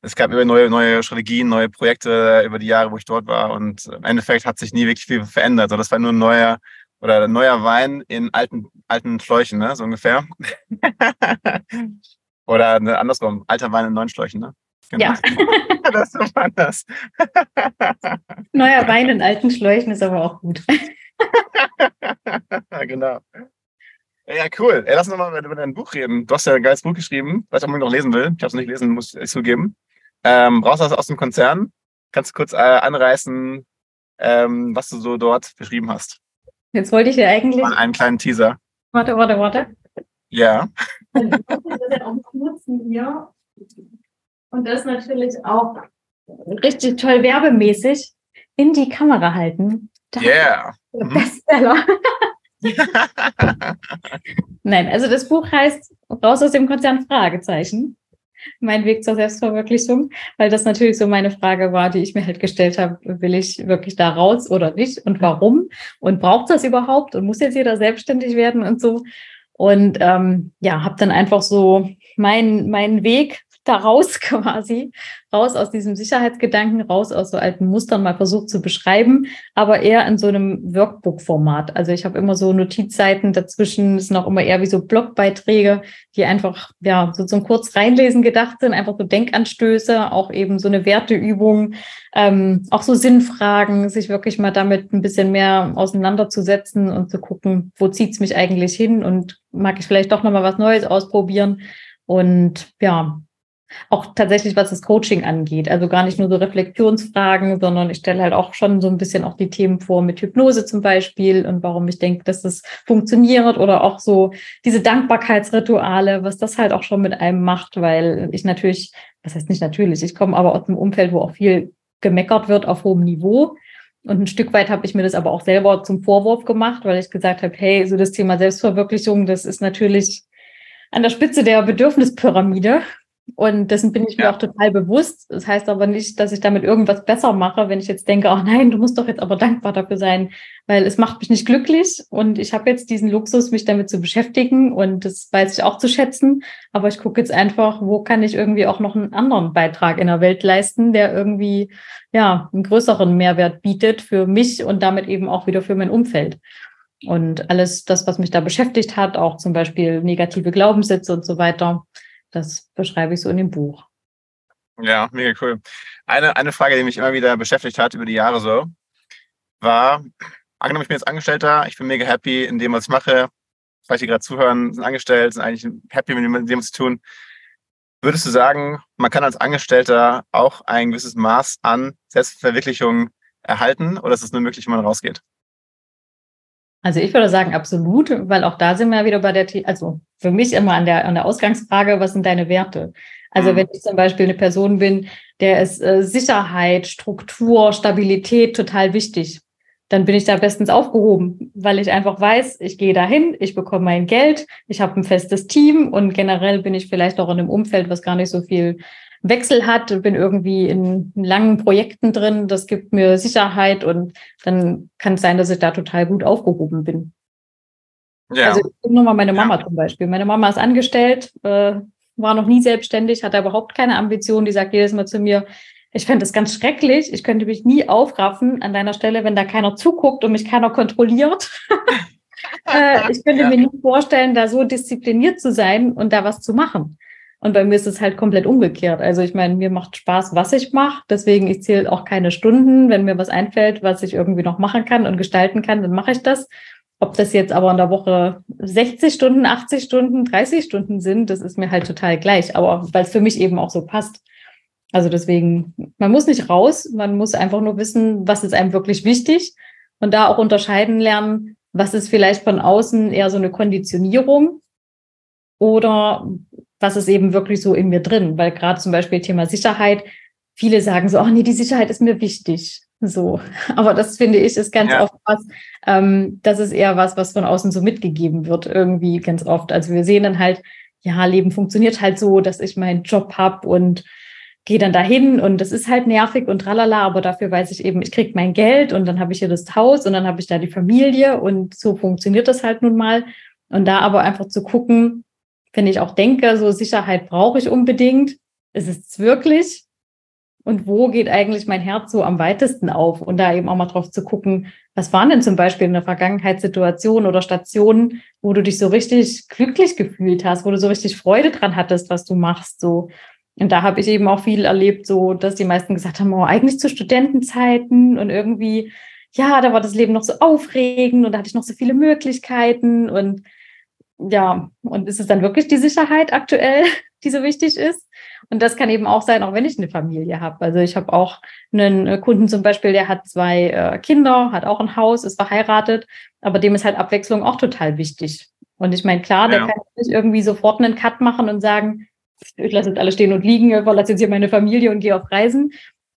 es gab immer neue, neue Strategien, neue Projekte über die Jahre, wo ich dort war. Und im Endeffekt hat sich nie wirklich viel verändert. Also das war nur ein neuer oder neuer Wein in alten, alten Schläuchen, ne? so ungefähr. oder ne, andersrum, alter Wein in neuen Schläuchen. Ne? Genau. Ja. das ist anders. Neuer Wein in alten Schläuchen ist aber auch gut. genau. Ja, cool. Ey, lass uns mal über dein Buch reden. Du hast ja ein geiles Buch geschrieben, was ich auch noch lesen will. Ich habe es nicht lesen, muss ich zugeben. Ähm, raus aus, aus dem Konzern. Kannst du kurz äh, anreißen, ähm, was du so dort beschrieben hast? Jetzt wollte ich ja eigentlich. Mal einen kleinen Teaser. Warte, warte, warte. Ja. Und das natürlich auch richtig toll werbemäßig in die Kamera halten. Ja. Yeah. Mhm. Bestseller. Nein, also das Buch heißt Raus aus dem Konzern Fragezeichen. Mein Weg zur Selbstverwirklichung, weil das natürlich so meine Frage war, die ich mir halt gestellt habe, will ich wirklich da raus oder nicht und warum und braucht das überhaupt und muss jetzt jeder selbstständig werden und so. Und ähm, ja, habe dann einfach so meinen meinen Weg da raus quasi, raus aus diesem Sicherheitsgedanken, raus aus so alten Mustern mal versucht zu beschreiben, aber eher in so einem Workbook-Format. Also ich habe immer so Notizseiten dazwischen, sind auch immer eher wie so Blogbeiträge, die einfach ja so zum kurz reinlesen gedacht sind, einfach so Denkanstöße, auch eben so eine Werteübung, ähm, auch so Sinnfragen, sich wirklich mal damit ein bisschen mehr auseinanderzusetzen und zu gucken, wo zieht's mich eigentlich hin und mag ich vielleicht doch nochmal was Neues ausprobieren. Und ja, auch tatsächlich, was das Coaching angeht. Also gar nicht nur so Reflexionsfragen, sondern ich stelle halt auch schon so ein bisschen auch die Themen vor mit Hypnose zum Beispiel und warum ich denke, dass das funktioniert oder auch so diese Dankbarkeitsrituale, was das halt auch schon mit einem macht, weil ich natürlich, was heißt nicht natürlich, ich komme aber aus einem Umfeld, wo auch viel gemeckert wird auf hohem Niveau. Und ein Stück weit habe ich mir das aber auch selber zum Vorwurf gemacht, weil ich gesagt habe, hey, so das Thema Selbstverwirklichung, das ist natürlich an der Spitze der Bedürfnispyramide. Und dessen bin ich mir auch total bewusst. Das heißt aber nicht, dass ich damit irgendwas besser mache, wenn ich jetzt denke, ach nein, du musst doch jetzt aber dankbar dafür sein, weil es macht mich nicht glücklich und ich habe jetzt diesen Luxus, mich damit zu beschäftigen und das weiß ich auch zu schätzen. Aber ich gucke jetzt einfach, wo kann ich irgendwie auch noch einen anderen Beitrag in der Welt leisten, der irgendwie ja einen größeren Mehrwert bietet für mich und damit eben auch wieder für mein Umfeld. Und alles das, was mich da beschäftigt hat, auch zum Beispiel negative Glaubenssätze und so weiter, das beschreibe ich so in dem Buch. Ja, mega cool. Eine, eine Frage, die mich immer wieder beschäftigt hat über die Jahre so, war, angenommen, ich bin jetzt Angestellter, ich bin mega happy in dem, was ich mache, falls die gerade zuhören, sind angestellt, sind eigentlich happy mit dem, was sie tun. Würdest du sagen, man kann als Angestellter auch ein gewisses Maß an Selbstverwirklichung erhalten oder ist es nur möglich, wenn man rausgeht? Also ich würde sagen, absolut, weil auch da sind wir wieder bei der, also für mich immer an der, an der Ausgangsfrage, was sind deine Werte? Also mhm. wenn ich zum Beispiel eine Person bin, der ist äh, Sicherheit, Struktur, Stabilität total wichtig, dann bin ich da bestens aufgehoben, weil ich einfach weiß, ich gehe dahin, ich bekomme mein Geld, ich habe ein festes Team und generell bin ich vielleicht auch in einem Umfeld, was gar nicht so viel Wechsel hat, bin irgendwie in langen Projekten drin, das gibt mir Sicherheit und dann kann es sein, dass ich da total gut aufgehoben bin. Ja. Also ich nochmal meine Mama ja. zum Beispiel. Meine Mama ist angestellt, äh, war noch nie selbstständig, hat überhaupt keine Ambition. Die sagt jedes Mal zu mir, ich fände das ganz schrecklich. Ich könnte mich nie aufraffen an deiner Stelle, wenn da keiner zuguckt und mich keiner kontrolliert. äh, ich könnte ja. mir nie vorstellen, da so diszipliniert zu sein und da was zu machen. Und bei mir ist es halt komplett umgekehrt. Also ich meine, mir macht Spaß, was ich mache. Deswegen, ich zähle auch keine Stunden. Wenn mir was einfällt, was ich irgendwie noch machen kann und gestalten kann, dann mache ich das. Ob das jetzt aber in der Woche 60 Stunden, 80 Stunden, 30 Stunden sind, das ist mir halt total gleich. Aber weil es für mich eben auch so passt. Also deswegen, man muss nicht raus, man muss einfach nur wissen, was ist einem wirklich wichtig und da auch unterscheiden lernen, was ist vielleicht von außen eher so eine Konditionierung oder was ist eben wirklich so in mir drin, weil gerade zum Beispiel Thema Sicherheit, viele sagen so, oh nee, die Sicherheit ist mir wichtig. So, aber das finde ich ist ganz ja. oft was, ähm, das ist eher was, was von außen so mitgegeben wird, irgendwie ganz oft. Also wir sehen dann halt, ja, Leben funktioniert halt so, dass ich meinen Job habe und gehe dann dahin und das ist halt nervig und tralala, aber dafür weiß ich eben, ich kriege mein Geld und dann habe ich hier das Haus und dann habe ich da die Familie und so funktioniert das halt nun mal. Und da aber einfach zu gucken, wenn ich auch denke, so Sicherheit brauche ich unbedingt, ist es wirklich? Und wo geht eigentlich mein Herz so am weitesten auf? Und da eben auch mal drauf zu gucken, was waren denn zum Beispiel in der Vergangenheit Situationen oder Stationen, wo du dich so richtig glücklich gefühlt hast, wo du so richtig Freude dran hattest, was du machst, so. Und da habe ich eben auch viel erlebt, so dass die meisten gesagt haben, oh, eigentlich zu Studentenzeiten und irgendwie, ja, da war das Leben noch so aufregend und da hatte ich noch so viele Möglichkeiten und ja, und ist es dann wirklich die Sicherheit aktuell, die so wichtig ist? Und das kann eben auch sein, auch wenn ich eine Familie habe. Also ich habe auch einen äh, Kunden zum Beispiel, der hat zwei äh, Kinder, hat auch ein Haus, ist verheiratet, aber dem ist halt Abwechslung auch total wichtig. Und ich meine, klar, ja. der kann nicht irgendwie sofort einen Cut machen und sagen, ich lasse jetzt alle stehen und liegen, ich verlasse jetzt hier meine Familie und gehe auf Reisen.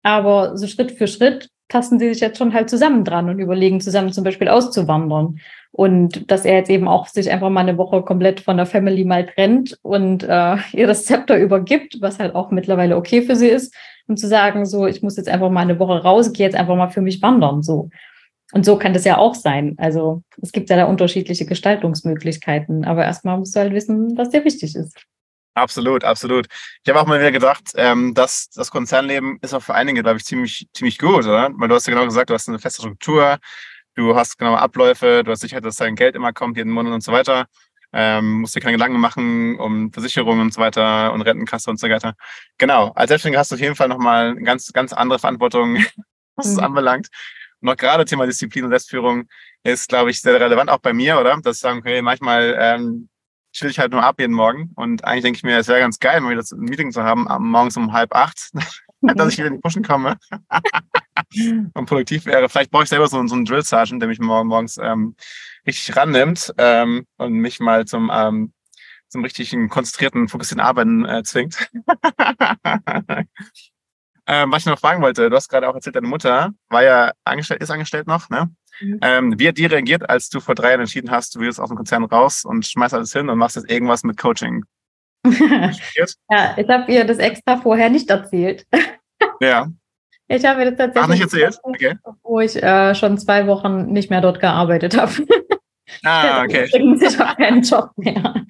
Aber so Schritt für Schritt tasten sie sich jetzt schon halt zusammen dran und überlegen zusammen zum Beispiel auszuwandern. Und dass er jetzt eben auch sich einfach mal eine Woche komplett von der Family mal trennt und äh, ihr das Zepter übergibt, was halt auch mittlerweile okay für sie ist, um zu sagen, so, ich muss jetzt einfach mal eine Woche raus, gehe jetzt einfach mal für mich wandern, so. Und so kann das ja auch sein. Also es gibt ja da unterschiedliche Gestaltungsmöglichkeiten, aber erstmal musst du halt wissen, was dir wichtig ist. Absolut, absolut. Ich habe auch mal wieder gedacht, ähm, dass das Konzernleben ist auch für einige, glaube ich, ziemlich, ziemlich gut, oder? Weil du hast ja genau gesagt, du hast eine feste Struktur, du hast genaue Abläufe, du hast Sicherheit, dass dein Geld immer kommt, jeden Monat und so weiter. Ähm, musst dir keine Gedanken machen um Versicherungen und so weiter und Rentenkasse und so weiter. Genau. Als Selbstständiger hast du auf jeden Fall nochmal eine ganz, ganz andere Verantwortung, was es mhm. anbelangt. Und auch gerade Thema Disziplin und Selbstführung ist, glaube ich, sehr relevant, auch bei mir, oder? Dass ich sagen, okay, manchmal ähm, chill ich halt nur ab jeden Morgen. Und eigentlich denke ich mir, es wäre ganz geil, mal wieder ein Meeting zu haben, morgens um halb acht, dass ich wieder in die Pushen komme und produktiv wäre. Vielleicht brauche ich selber so, so einen Drill Sergeant, der mich morgens ähm, richtig rannimmt ähm, und mich mal zum, ähm, zum richtigen, konzentrierten, fokussierten Arbeiten äh, zwingt. ähm, was ich noch fragen wollte, du hast gerade auch erzählt, deine Mutter war ja angestellt, ist angestellt noch, ne? Mhm. Ähm, wie hat die reagiert, als du vor drei Jahren entschieden hast, du willst aus dem Konzern raus und schmeißt alles hin und machst jetzt irgendwas mit Coaching? ja, ich habe ihr das extra vorher nicht erzählt. ja. Ich habe das tatsächlich. Ach, nicht erzählt? Okay. Wo ich äh, schon zwei Wochen nicht mehr dort gearbeitet habe. Ah, okay. Ich habe keinen Job mehr.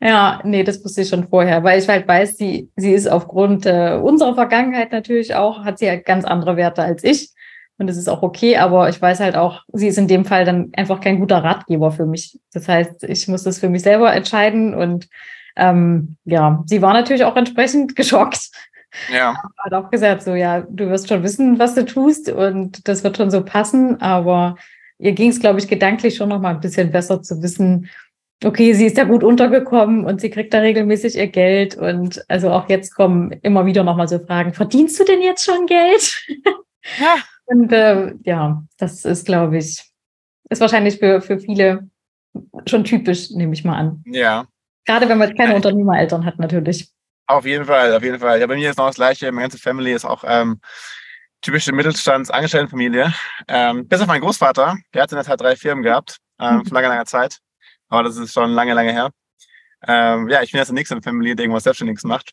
Ja, nee, das wusste ich schon vorher, weil ich halt weiß, sie, sie ist aufgrund äh, unserer Vergangenheit natürlich auch, hat sie halt ganz andere Werte als ich. Und das ist auch okay, aber ich weiß halt auch, sie ist in dem Fall dann einfach kein guter Ratgeber für mich. Das heißt, ich muss das für mich selber entscheiden und ähm, ja, sie war natürlich auch entsprechend geschockt. Ja. Hat auch gesagt, so ja, du wirst schon wissen, was du tust und das wird schon so passen, aber ihr ging es, glaube ich, gedanklich schon noch mal ein bisschen besser zu wissen, okay, sie ist da gut untergekommen und sie kriegt da regelmäßig ihr Geld und also auch jetzt kommen immer wieder noch mal so Fragen, verdienst du denn jetzt schon Geld? Ja. Und äh, ja, das ist, glaube ich, ist wahrscheinlich für, für viele schon typisch, nehme ich mal an. Ja. Gerade wenn man keine Unternehmereltern hat, natürlich. Auf jeden Fall, auf jeden Fall. Ja, bei mir ist noch das Gleiche. Meine ganze Family ist auch ähm, typische Mittelstandsangestelltenfamilie. Ähm, bis auf meinen Großvater, der hat in der Tat drei Firmen gehabt, ähm, vor langer, langer Zeit. Aber das ist schon lange, lange her. Ähm, ja, ich bin jetzt der nächste in der Familie, der irgendwas Selbstständiges macht.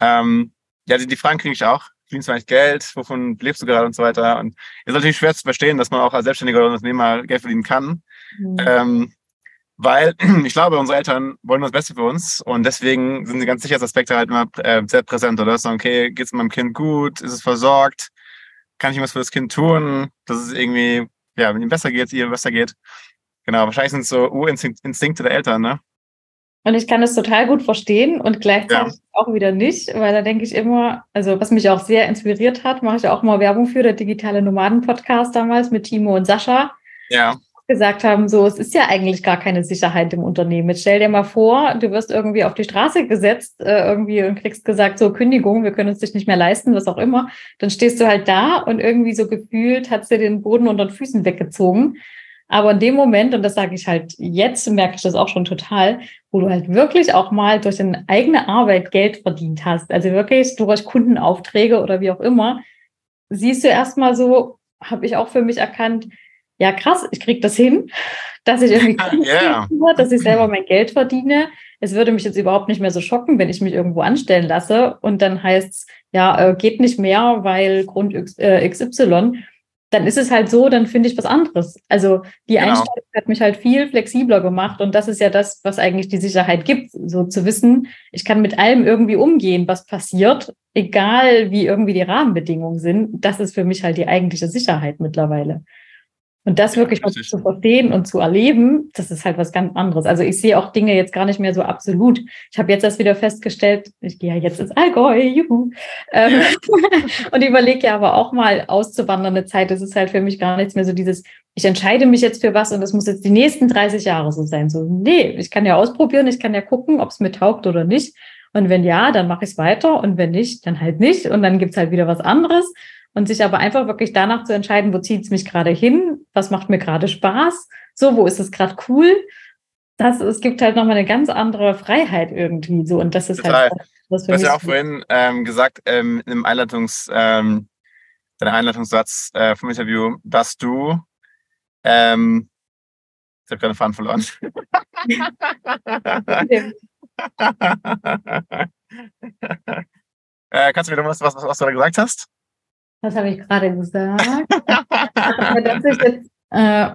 Ähm, ja, die, die Fragen kriege ich auch verdienst du eigentlich Geld, wovon lebst du gerade und so weiter. Und es ist natürlich schwer zu verstehen, dass man auch als Selbstständiger oder Unternehmer Geld verdienen kann. Mhm. Ähm, weil ich glaube, unsere Eltern wollen das Beste für uns und deswegen sind die ganz Sicherheitsaspekte halt immer äh, sehr präsent. Oder so, okay, geht es meinem Kind gut? Ist es versorgt? Kann ich was für das Kind tun? Dass es irgendwie, ja, wenn ihm besser geht, ihr besser geht. Genau, wahrscheinlich sind es so Urinstinkte der Eltern, ne? Und ich kann es total gut verstehen und gleichzeitig ja. auch wieder nicht, weil da denke ich immer, also was mich auch sehr inspiriert hat, mache ich auch mal Werbung für, der digitale Nomaden-Podcast damals mit Timo und Sascha. Ja. Gesagt haben, so, es ist ja eigentlich gar keine Sicherheit im Unternehmen. Jetzt stell dir mal vor, du wirst irgendwie auf die Straße gesetzt, äh, irgendwie und kriegst gesagt, so Kündigung, wir können uns dich nicht mehr leisten, was auch immer. Dann stehst du halt da und irgendwie so gefühlt hat dir den Boden unter den Füßen weggezogen. Aber in dem Moment, und das sage ich halt jetzt, merke ich das auch schon total, wo du halt wirklich auch mal durch deine eigene Arbeit Geld verdient hast, also wirklich durch Kundenaufträge oder wie auch immer, siehst du erstmal so, habe ich auch für mich erkannt, ja krass, ich kriege das hin, dass ich irgendwie yeah. dass ich selber mein Geld verdiene. es würde mich jetzt überhaupt nicht mehr so schocken, wenn ich mich irgendwo anstellen lasse und dann heißt es, ja, äh, geht nicht mehr, weil Grund X, äh, XY dann ist es halt so, dann finde ich was anderes. Also die genau. Einstellung hat mich halt viel flexibler gemacht und das ist ja das, was eigentlich die Sicherheit gibt, so zu wissen, ich kann mit allem irgendwie umgehen, was passiert, egal wie irgendwie die Rahmenbedingungen sind. Das ist für mich halt die eigentliche Sicherheit mittlerweile. Und das wirklich mal zu verstehen und zu erleben, das ist halt was ganz anderes. Also ich sehe auch Dinge jetzt gar nicht mehr so absolut. Ich habe jetzt erst wieder festgestellt, ich gehe ja jetzt ins Allgäu, juhu. Ähm, und überlege ja aber auch mal auszuwandern eine Zeit. Das ist halt für mich gar nichts mehr so dieses, ich entscheide mich jetzt für was und das muss jetzt die nächsten 30 Jahre so sein. So, nee, ich kann ja ausprobieren, ich kann ja gucken, ob es mir taugt oder nicht. Und wenn ja, dann mache ich es weiter und wenn nicht, dann halt nicht. Und dann gibt's halt wieder was anderes und sich aber einfach wirklich danach zu entscheiden, wo zieht es mich gerade hin, was macht mir gerade Spaß, so, wo ist es gerade cool. Das, es gibt halt nochmal eine ganz andere Freiheit irgendwie so und das ist halt Total. halt was für Du hast ja auch vorhin ähm, gesagt, ähm, im Einleitungs, ähm, deinem Einleitungssatz äh, vom Interview, dass du ähm, ich habe gerade Faden verloren. äh, kannst du wieder was, was, was du da gesagt hast? Was habe ich gerade gesagt? dass ich jetzt äh,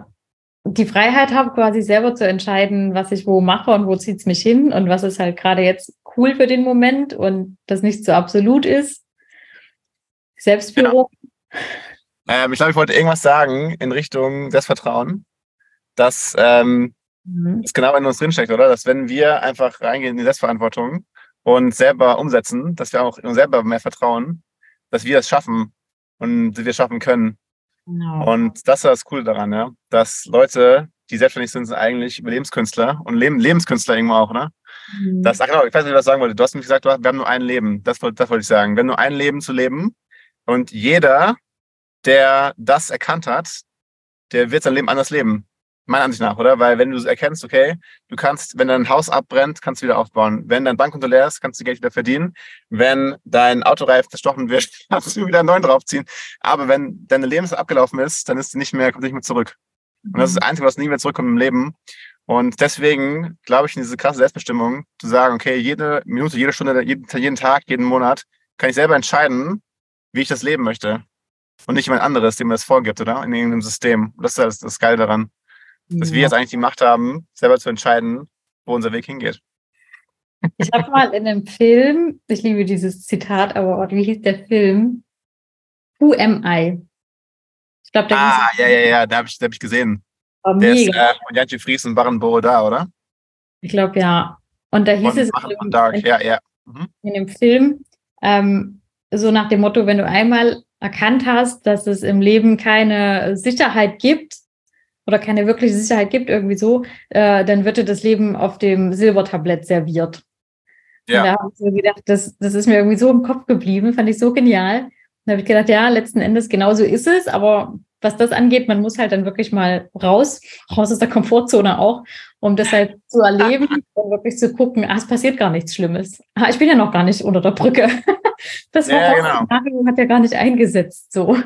die Freiheit habe, quasi selber zu entscheiden, was ich wo mache und wo zieht es mich hin und was ist halt gerade jetzt cool für den Moment und das nicht so absolut ist. Selbstführung. Genau. Ähm, ich glaube, ich wollte irgendwas sagen in Richtung Selbstvertrauen, dass ähm, mhm. das genau in uns drinsteckt, oder? Dass wenn wir einfach reingehen in die Selbstverantwortung und selber umsetzen, dass wir auch uns selber mehr vertrauen, dass wir es schaffen, und wir schaffen können. Genau. Und das ist das Coole daran, ja, dass Leute, die selbstständig sind, sind eigentlich Überlebenskünstler und Leben, Lebenskünstler irgendwo auch, ne? Mhm. Das, ach genau, ich weiß nicht, was ich sagen wollte. Du hast mich gesagt, wir haben nur ein Leben. Das, das wollte ich sagen. Wir haben nur ein Leben zu leben. Und jeder, der das erkannt hat, der wird sein Leben anders leben. Meiner Ansicht nach, oder? Weil wenn du erkennst, okay, du kannst, wenn dein Haus abbrennt, kannst du wieder aufbauen. Wenn dein Bankkonto leer ist, kannst du Geld wieder verdienen. Wenn dein Autoreif zerstochen wird, kannst du wieder einen neuen draufziehen. Aber wenn deine Lebenszeit abgelaufen ist, dann ist nicht mehr, kommt nicht mehr zurück. Und das ist das Einzige, was nie mehr zurückkommt im Leben. Und deswegen glaube ich in diese krasse Selbstbestimmung, zu sagen, okay, jede Minute, jede Stunde, jeden, jeden Tag, jeden Monat kann ich selber entscheiden, wie ich das leben möchte. Und nicht jemand anderes, dem mir das vorgibt, oder? In irgendeinem System. Das ist das, das Geile daran dass wir jetzt eigentlich die Macht haben, selber zu entscheiden, wo unser Weg hingeht. Ich habe mal in einem Film, ich liebe dieses Zitat, aber wie hieß der Film? Who am I? Ich glaube, Ah, ja, ja, ja, da habe ich, hab ich gesehen. Oh, der mega. ist äh, von Jantje Fries und Baran da, oder? Ich glaube, ja. Und da hieß von, es Dark. In, ja, ja. Mhm. in dem Film, ähm, so nach dem Motto, wenn du einmal erkannt hast, dass es im Leben keine Sicherheit gibt, oder keine wirkliche Sicherheit gibt, irgendwie so, äh, dann wird dir das Leben auf dem Silbertablett serviert. Ja. Und da habe ich so gedacht, das, das ist mir irgendwie so im Kopf geblieben, fand ich so genial. Da habe ich gedacht, ja, letzten Endes genau so ist es, aber was das angeht, man muss halt dann wirklich mal raus, raus aus der Komfortzone auch, um das halt zu erleben und wirklich zu gucken, ah, es passiert gar nichts Schlimmes. Ah, ich bin ja noch gar nicht unter der Brücke. Das ja, genau. hat ja gar nicht eingesetzt. So. Du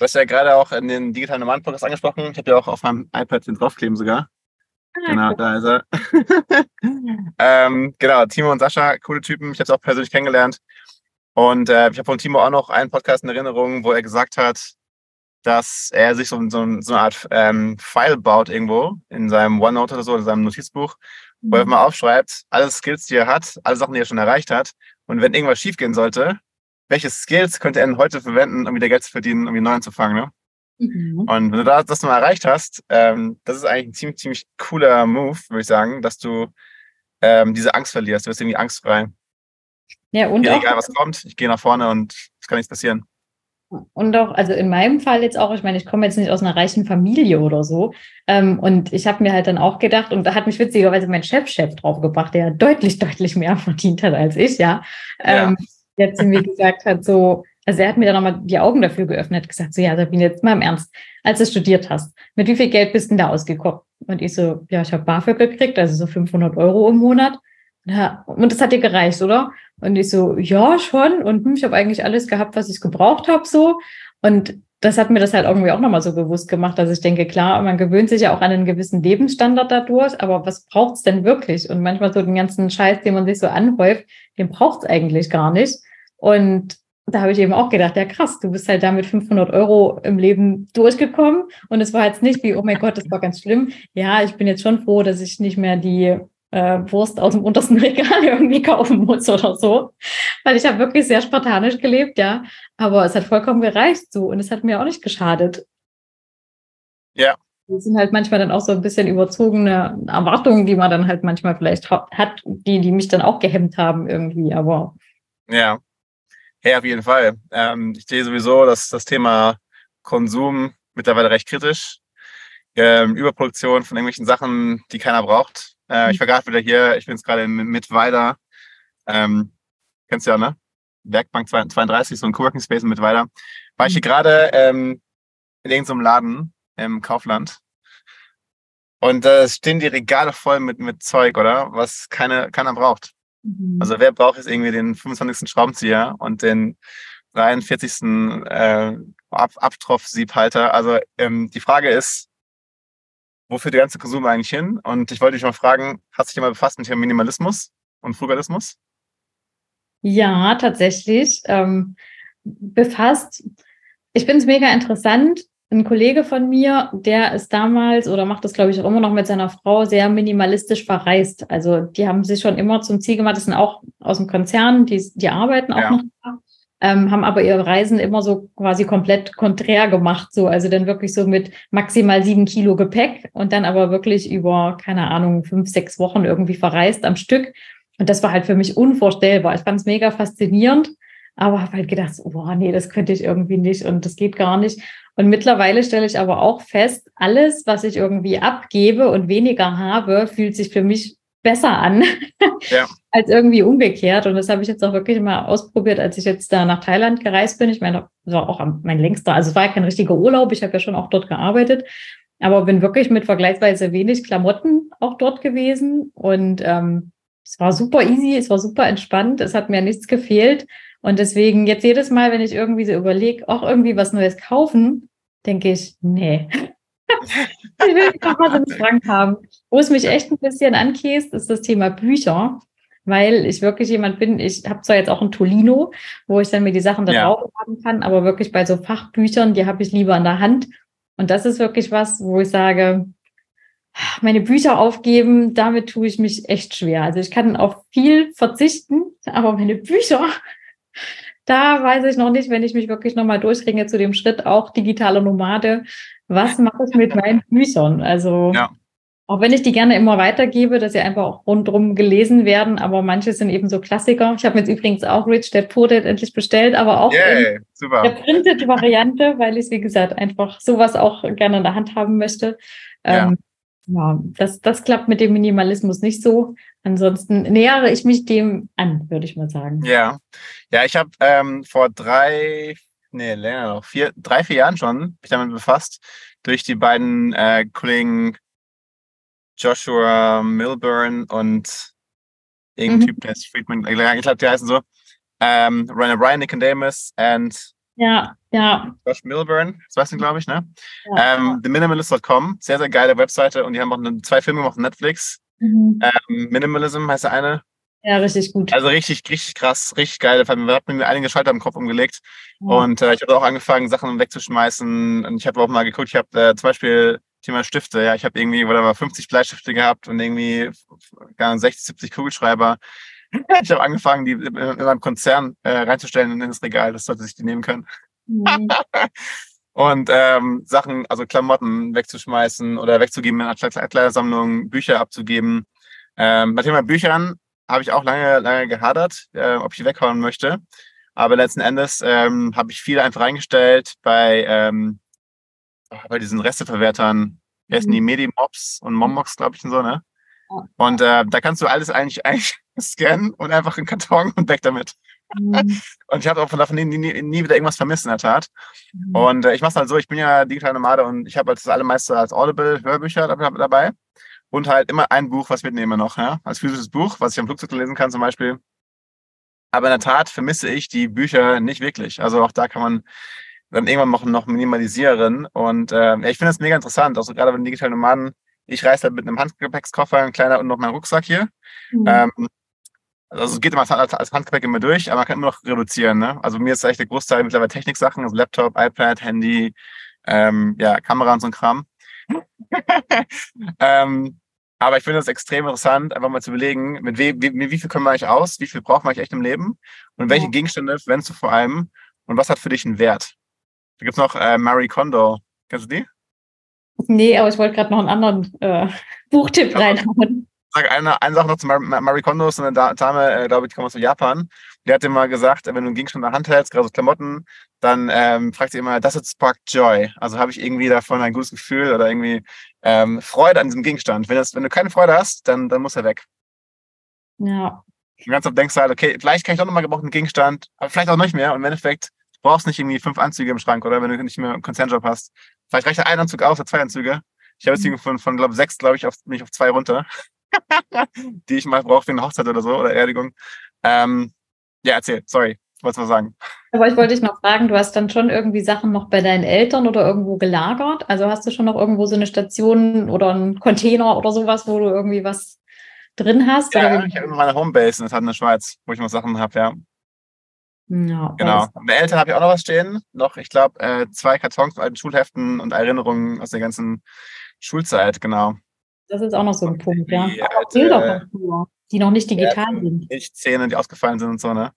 hast ja gerade auch in den digitalen Nomaden-Podcast angesprochen. Ich habe ja auch auf meinem iPad den draufkleben sogar. Ah, genau, cool. da ist er. ähm, genau, Timo und Sascha, coole Typen. Ich habe es auch persönlich kennengelernt. Und äh, ich habe von Timo auch noch einen Podcast in Erinnerung, wo er gesagt hat, dass er sich so, so, so eine Art ähm, File baut irgendwo in seinem OneNote oder so, in seinem Notizbuch, wo er mhm. mal aufschreibt, alle Skills, die er hat, alle Sachen, die er schon erreicht hat. Und wenn irgendwas schiefgehen sollte, welche Skills könnte er denn heute verwenden, um wieder Geld zu verdienen, um wieder neu anzufangen? Ne? Mhm. Und wenn du das, das mal erreicht hast, ähm, das ist eigentlich ein ziemlich, ziemlich cooler Move, würde ich sagen, dass du ähm, diese Angst verlierst. Du wirst irgendwie angstfrei. Ja, und egal was kommt, ich gehe nach vorne und es kann nichts passieren. Und auch, also in meinem Fall jetzt auch, ich meine, ich komme jetzt nicht aus einer reichen Familie oder so. Ähm, und ich habe mir halt dann auch gedacht, und da hat mich witzigerweise mein Chef-Chef draufgebracht, der deutlich, deutlich mehr verdient hat als ich, ja. Ähm, ja. Der zu mir gesagt hat, so, also er hat mir dann nochmal die Augen dafür geöffnet, gesagt, so, ja, Sabine, jetzt mal im Ernst, als du studiert hast, mit wie viel Geld bist du denn da ausgekommen? Und ich so, ja, ich habe BAföG gekriegt, also so 500 Euro im Monat. Ja, und das hat dir gereicht, oder? Und ich so, ja, schon. Und hm, ich habe eigentlich alles gehabt, was ich gebraucht habe, so. Und das hat mir das halt irgendwie auch nochmal so bewusst gemacht, dass ich denke, klar, man gewöhnt sich ja auch an einen gewissen Lebensstandard dadurch, aber was braucht es denn wirklich? Und manchmal so den ganzen Scheiß, den man sich so anhäuft, den braucht es eigentlich gar nicht. Und da habe ich eben auch gedacht, ja krass, du bist halt damit 500 Euro im Leben durchgekommen und es war jetzt nicht wie, oh mein Gott, das war ganz schlimm. Ja, ich bin jetzt schon froh, dass ich nicht mehr die äh, Wurst aus dem untersten Regal irgendwie kaufen muss oder so, weil ich habe wirklich sehr spartanisch gelebt, ja, aber es hat vollkommen gereicht so und es hat mir auch nicht geschadet. Ja. Das sind halt manchmal dann auch so ein bisschen überzogene Erwartungen, die man dann halt manchmal vielleicht hat, die, die mich dann auch gehemmt haben irgendwie, aber. Ja. Ja, auf jeden Fall. Ähm, ich sehe sowieso, dass das Thema Konsum mittlerweile recht kritisch. Ähm, Überproduktion von irgendwelchen Sachen, die keiner braucht. Äh, ich war gerade wieder hier, ich bin jetzt gerade in Mittweida. Ähm, kennst du ja, ne? Werkbank 32, so ein Coworking Space in Mittweida. War ich hier gerade ähm, in irgendeinem Laden im Kaufland. Und da äh, stehen die Regale voll mit, mit Zeug, oder? Was keine, keiner braucht. Mhm. Also wer braucht jetzt irgendwie den 25. Schraubenzieher und den 43. Äh, Ab Abtropf-Siebhalter? Also ähm, die Frage ist, wo führt der ganze Konsum eigentlich hin? Und ich wollte dich mal fragen, hast du dich mal befasst mit dem Minimalismus und Frugalismus? Ja, tatsächlich. Ähm, befasst. Ich finde es mega interessant. Ein Kollege von mir, der ist damals oder macht das, glaube ich, auch immer noch mit seiner Frau sehr minimalistisch verreist. Also die haben sich schon immer zum Ziel gemacht, das sind auch aus dem Konzern, die, die arbeiten auch ja. noch ähm, haben aber ihre Reisen immer so quasi komplett konträr gemacht, so also dann wirklich so mit maximal sieben Kilo Gepäck und dann aber wirklich über keine Ahnung fünf sechs Wochen irgendwie verreist am Stück und das war halt für mich unvorstellbar. Ich fand es mega faszinierend, aber habe halt gedacht, boah nee, das könnte ich irgendwie nicht und das geht gar nicht. Und mittlerweile stelle ich aber auch fest, alles, was ich irgendwie abgebe und weniger habe, fühlt sich für mich besser an ja. als irgendwie umgekehrt. Und das habe ich jetzt auch wirklich mal ausprobiert, als ich jetzt da nach Thailand gereist bin. Ich meine, das war auch mein längster, also es war ja kein richtiger Urlaub, ich habe ja schon auch dort gearbeitet, aber bin wirklich mit vergleichsweise wenig Klamotten auch dort gewesen. Und ähm, es war super easy, es war super entspannt, es hat mir nichts gefehlt. Und deswegen jetzt jedes Mal, wenn ich irgendwie so überlege, auch irgendwie was Neues kaufen, denke ich, nee. ich will nicht noch was im Schrank haben. Wo es mich echt ein bisschen ankäst, ist das Thema Bücher, weil ich wirklich jemand bin, ich habe zwar jetzt auch ein Tolino, wo ich dann mir die Sachen da drauf ja. haben kann, aber wirklich bei so Fachbüchern, die habe ich lieber in der Hand. Und das ist wirklich was, wo ich sage, meine Bücher aufgeben, damit tue ich mich echt schwer. Also ich kann auf viel verzichten, aber meine Bücher, da weiß ich noch nicht, wenn ich mich wirklich nochmal durchringe zu dem Schritt, auch digitale Nomade, was mache ich mit meinen Büchern? Also ja. Auch wenn ich die gerne immer weitergebe, dass sie einfach auch rundherum gelesen werden, aber manche sind eben so Klassiker. Ich habe jetzt übrigens auch Rich Dad Poor Dad endlich bestellt, aber auch yeah, in der printed Variante, weil ich wie gesagt einfach sowas auch gerne in der Hand haben möchte. Ja. Ähm, ja, das, das klappt mit dem Minimalismus nicht so. Ansonsten nähere ich mich dem an, würde ich mal sagen. Ja, ja, ich habe ähm, vor drei, nee, länger noch, vier, drei, vier Jahren schon mich damit befasst, durch die beiden äh, Kollegen Joshua Milburn und irgendein mhm. Typ, der ist Friedman, ich glaube, die heißen so, ähm, Ryan Nicodemus und ja, ja. Josh Milburn, das weißt du, glaube ich, ne? Ja. Ähm, TheMinimalist.com, sehr, sehr geile Webseite und die haben auch eine, zwei Filme gemacht auf Netflix. Mhm. Ähm, Minimalism heißt der eine ja, richtig gut. Also richtig, richtig krass, richtig geil. Wir haben mir einige Schalter im Kopf umgelegt. Ja. Und äh, ich habe auch angefangen, Sachen wegzuschmeißen. Und ich habe auch mal geguckt, ich habe äh, zum Beispiel Thema Stifte, ja, ich habe irgendwie, whatever, 50 Bleistifte gehabt und irgendwie 60, 70 Kugelschreiber. Ich habe angefangen, die in einem Konzern äh, reinzustellen in das Regal, das sollte sich die nehmen können. Mhm. und ähm, Sachen, also Klamotten wegzuschmeißen oder wegzugeben in einer Kleidersammlung, Bücher abzugeben. Ähm, bei Thema Büchern habe ich auch lange, lange gehadert, äh, ob ich die weghauen möchte. Aber letzten Endes ähm, habe ich viel einfach reingestellt bei, ähm, bei diesen Resteverwertern. Wie heißen die? Mhm. Medimobs und Mommox, glaube ich, und so, ne? Und äh, da kannst du alles eigentlich, eigentlich scannen und einfach in Karton und weg damit. Mhm. Und ich habe auch von davon nie, nie, nie, wieder irgendwas vermisst in der Tat. Mhm. Und äh, ich mache es halt so, ich bin ja digital Nomade und ich habe halt das allermeiste als Audible-Hörbücher dabei und halt immer ein Buch, was mitnehme noch, ja, als physisches Buch, was ich am Flugzeug lesen kann zum Beispiel. Aber in der Tat vermisse ich die Bücher nicht wirklich. Also auch da kann man dann irgendwann noch, noch minimalisieren. Und äh, ja, ich finde das mega interessant, also gerade wenn digitale Nomaden, ich reise halt mit einem Handgepäckskoffer, ein kleiner und noch mein Rucksack hier. Mhm. Ähm, also es geht immer als Handgepäck immer durch, aber man kann immer noch reduzieren. Ne? Also mir ist echt der Großteil mittlerweile Techniksachen, also Laptop, iPad, Handy, ähm, ja, Kamera und so ein Kram. ähm, aber ich finde es extrem interessant, einfach mal zu überlegen, mit, we, wie, wie viel können wir eigentlich aus, wie viel braucht man eigentlich echt im Leben und welche. Gegenstände verwendest du vor allem und was hat für dich einen Wert? Da gibt es noch äh, Marie Kondo. Kennst du die? Nee, aber ich wollte gerade noch einen anderen äh, Buchtipp reinhauen sage eine, eine Sache noch zu Mar Marie Kondo, ist eine Dame, äh, glaube ich, die kommt aus Japan. Die hat immer gesagt, wenn du einen Gegenstand in der Hand hältst, gerade so Klamotten, dann ähm, fragt sie immer, does it spark joy? Also habe ich irgendwie davon ein gutes Gefühl oder irgendwie ähm, Freude an diesem Gegenstand. Wenn, das, wenn du keine Freude hast, dann, dann muss er weg. Ja. Und ganz oft denkst du halt, okay, vielleicht kann ich doch nochmal gebrauchten Gegenstand, aber vielleicht auch nicht mehr. Und im Endeffekt brauchst nicht irgendwie fünf Anzüge im Schrank, oder wenn du nicht mehr einen Konzernjob hast. Vielleicht reicht ein Anzug aus oder zwei Anzüge. Ich habe jetzt mhm. von, von glaube sechs, glaube ich, auf, bin ich auf zwei runter. die ich mal brauche für eine Hochzeit oder so oder Erdigung. Ähm, ja, erzähl, sorry, wolltest du was sagen? Aber ich wollte dich noch fragen, du hast dann schon irgendwie Sachen noch bei deinen Eltern oder irgendwo gelagert? Also hast du schon noch irgendwo so eine Station oder einen Container oder sowas, wo du irgendwie was drin hast? Ja, oder? ich habe meine Homebase in der in der Schweiz, wo ich noch Sachen habe, ja. Ja, genau. Bei Eltern habe ich auch noch was stehen. Noch, ich glaube, äh, zwei Kartons mit alten Schulheften und Erinnerungen aus der ganzen Schulzeit, genau. Das ist auch noch so ein Punkt, ja. Die, auch Bilder von früher, die noch nicht digital ja, sind. Milchzähne, die ausgefallen sind und so, ne?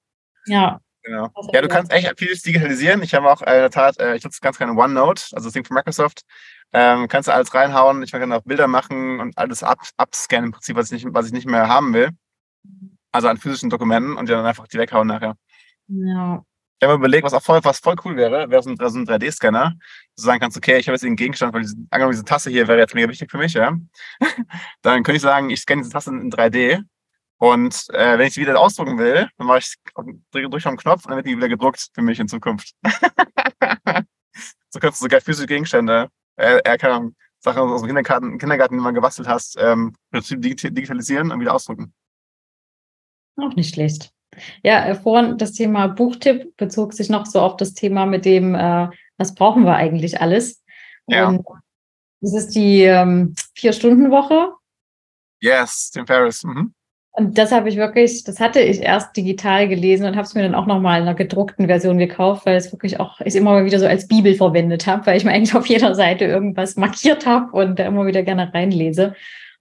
Ja. Genau. Ja, du kannst echt vieles digitalisieren. Ich habe auch äh, in der Tat, äh, ich nutze ganz gerne OneNote, also das Ding von Microsoft. Ähm, kannst du alles reinhauen. Ich kann auch Bilder machen und alles ab, abscannen im Prinzip, was ich, nicht, was ich nicht mehr haben will. Also an physischen Dokumenten und die dann einfach die weghauen nachher. Ja. Ich habe mir überlegt, was auch voll, was voll cool wäre, wäre so ein, so ein 3D-Scanner. Du sagen kannst, okay, ich habe jetzt einen Gegenstand, weil diese, angenommen, diese Tasse hier wäre jetzt mega wichtig für mich, ja. dann könnte ich sagen, ich scanne diese Tasse in 3D. Und äh, wenn ich sie wieder ausdrucken will, dann mache ich drücke durch auf den Knopf und dann wird die wieder gedruckt für mich in Zukunft. so kannst du sogar physische Gegenstände, äh, äh, keine Sachen aus dem Kindergarten, Kindergarten, die man gebastelt hast, ähm, digitalisieren und wieder ausdrucken. Auch nicht schlecht. Ja, äh, vorhin das Thema Buchtipp bezog sich noch so auf das Thema mit dem, äh, was brauchen wir eigentlich alles? Ja. Und das ist die ähm, Vier-Stunden-Woche. Yes, Tim Ferriss. Mhm. Und das habe ich wirklich, das hatte ich erst digital gelesen und habe es mir dann auch nochmal in einer gedruckten Version gekauft, weil es wirklich auch ich immer mal wieder so als Bibel verwendet habe, weil ich mir eigentlich auf jeder Seite irgendwas markiert habe und da immer wieder gerne reinlese.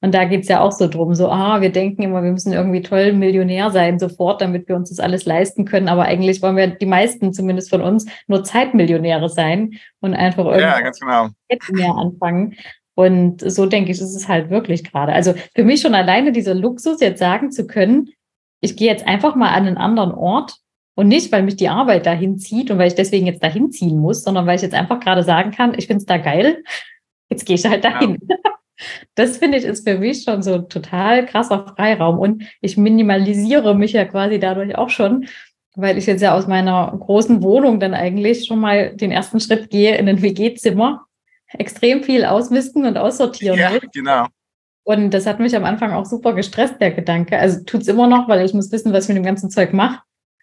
Und da geht's ja auch so drum, so, ah, wir denken immer, wir müssen irgendwie toll Millionär sein sofort, damit wir uns das alles leisten können. Aber eigentlich wollen wir die meisten, zumindest von uns, nur Zeitmillionäre sein und einfach irgendwie ja, ganz genau. mehr anfangen. Und so denke ich, ist es halt wirklich gerade. Also für mich schon alleine dieser Luxus, jetzt sagen zu können, ich gehe jetzt einfach mal an einen anderen Ort und nicht, weil mich die Arbeit dahin zieht und weil ich deswegen jetzt dahin ziehen muss, sondern weil ich jetzt einfach gerade sagen kann, ich finde es da geil, jetzt gehe ich halt dahin. Ja. Das finde ich ist für mich schon so total krasser Freiraum und ich minimalisiere mich ja quasi dadurch auch schon, weil ich jetzt ja aus meiner großen Wohnung dann eigentlich schon mal den ersten Schritt gehe in ein WG-Zimmer, extrem viel ausmisten und aussortieren ja, will. genau. Und das hat mich am Anfang auch super gestresst, der Gedanke. Also tut es immer noch, weil ich muss wissen, was ich mit dem ganzen Zeug mache.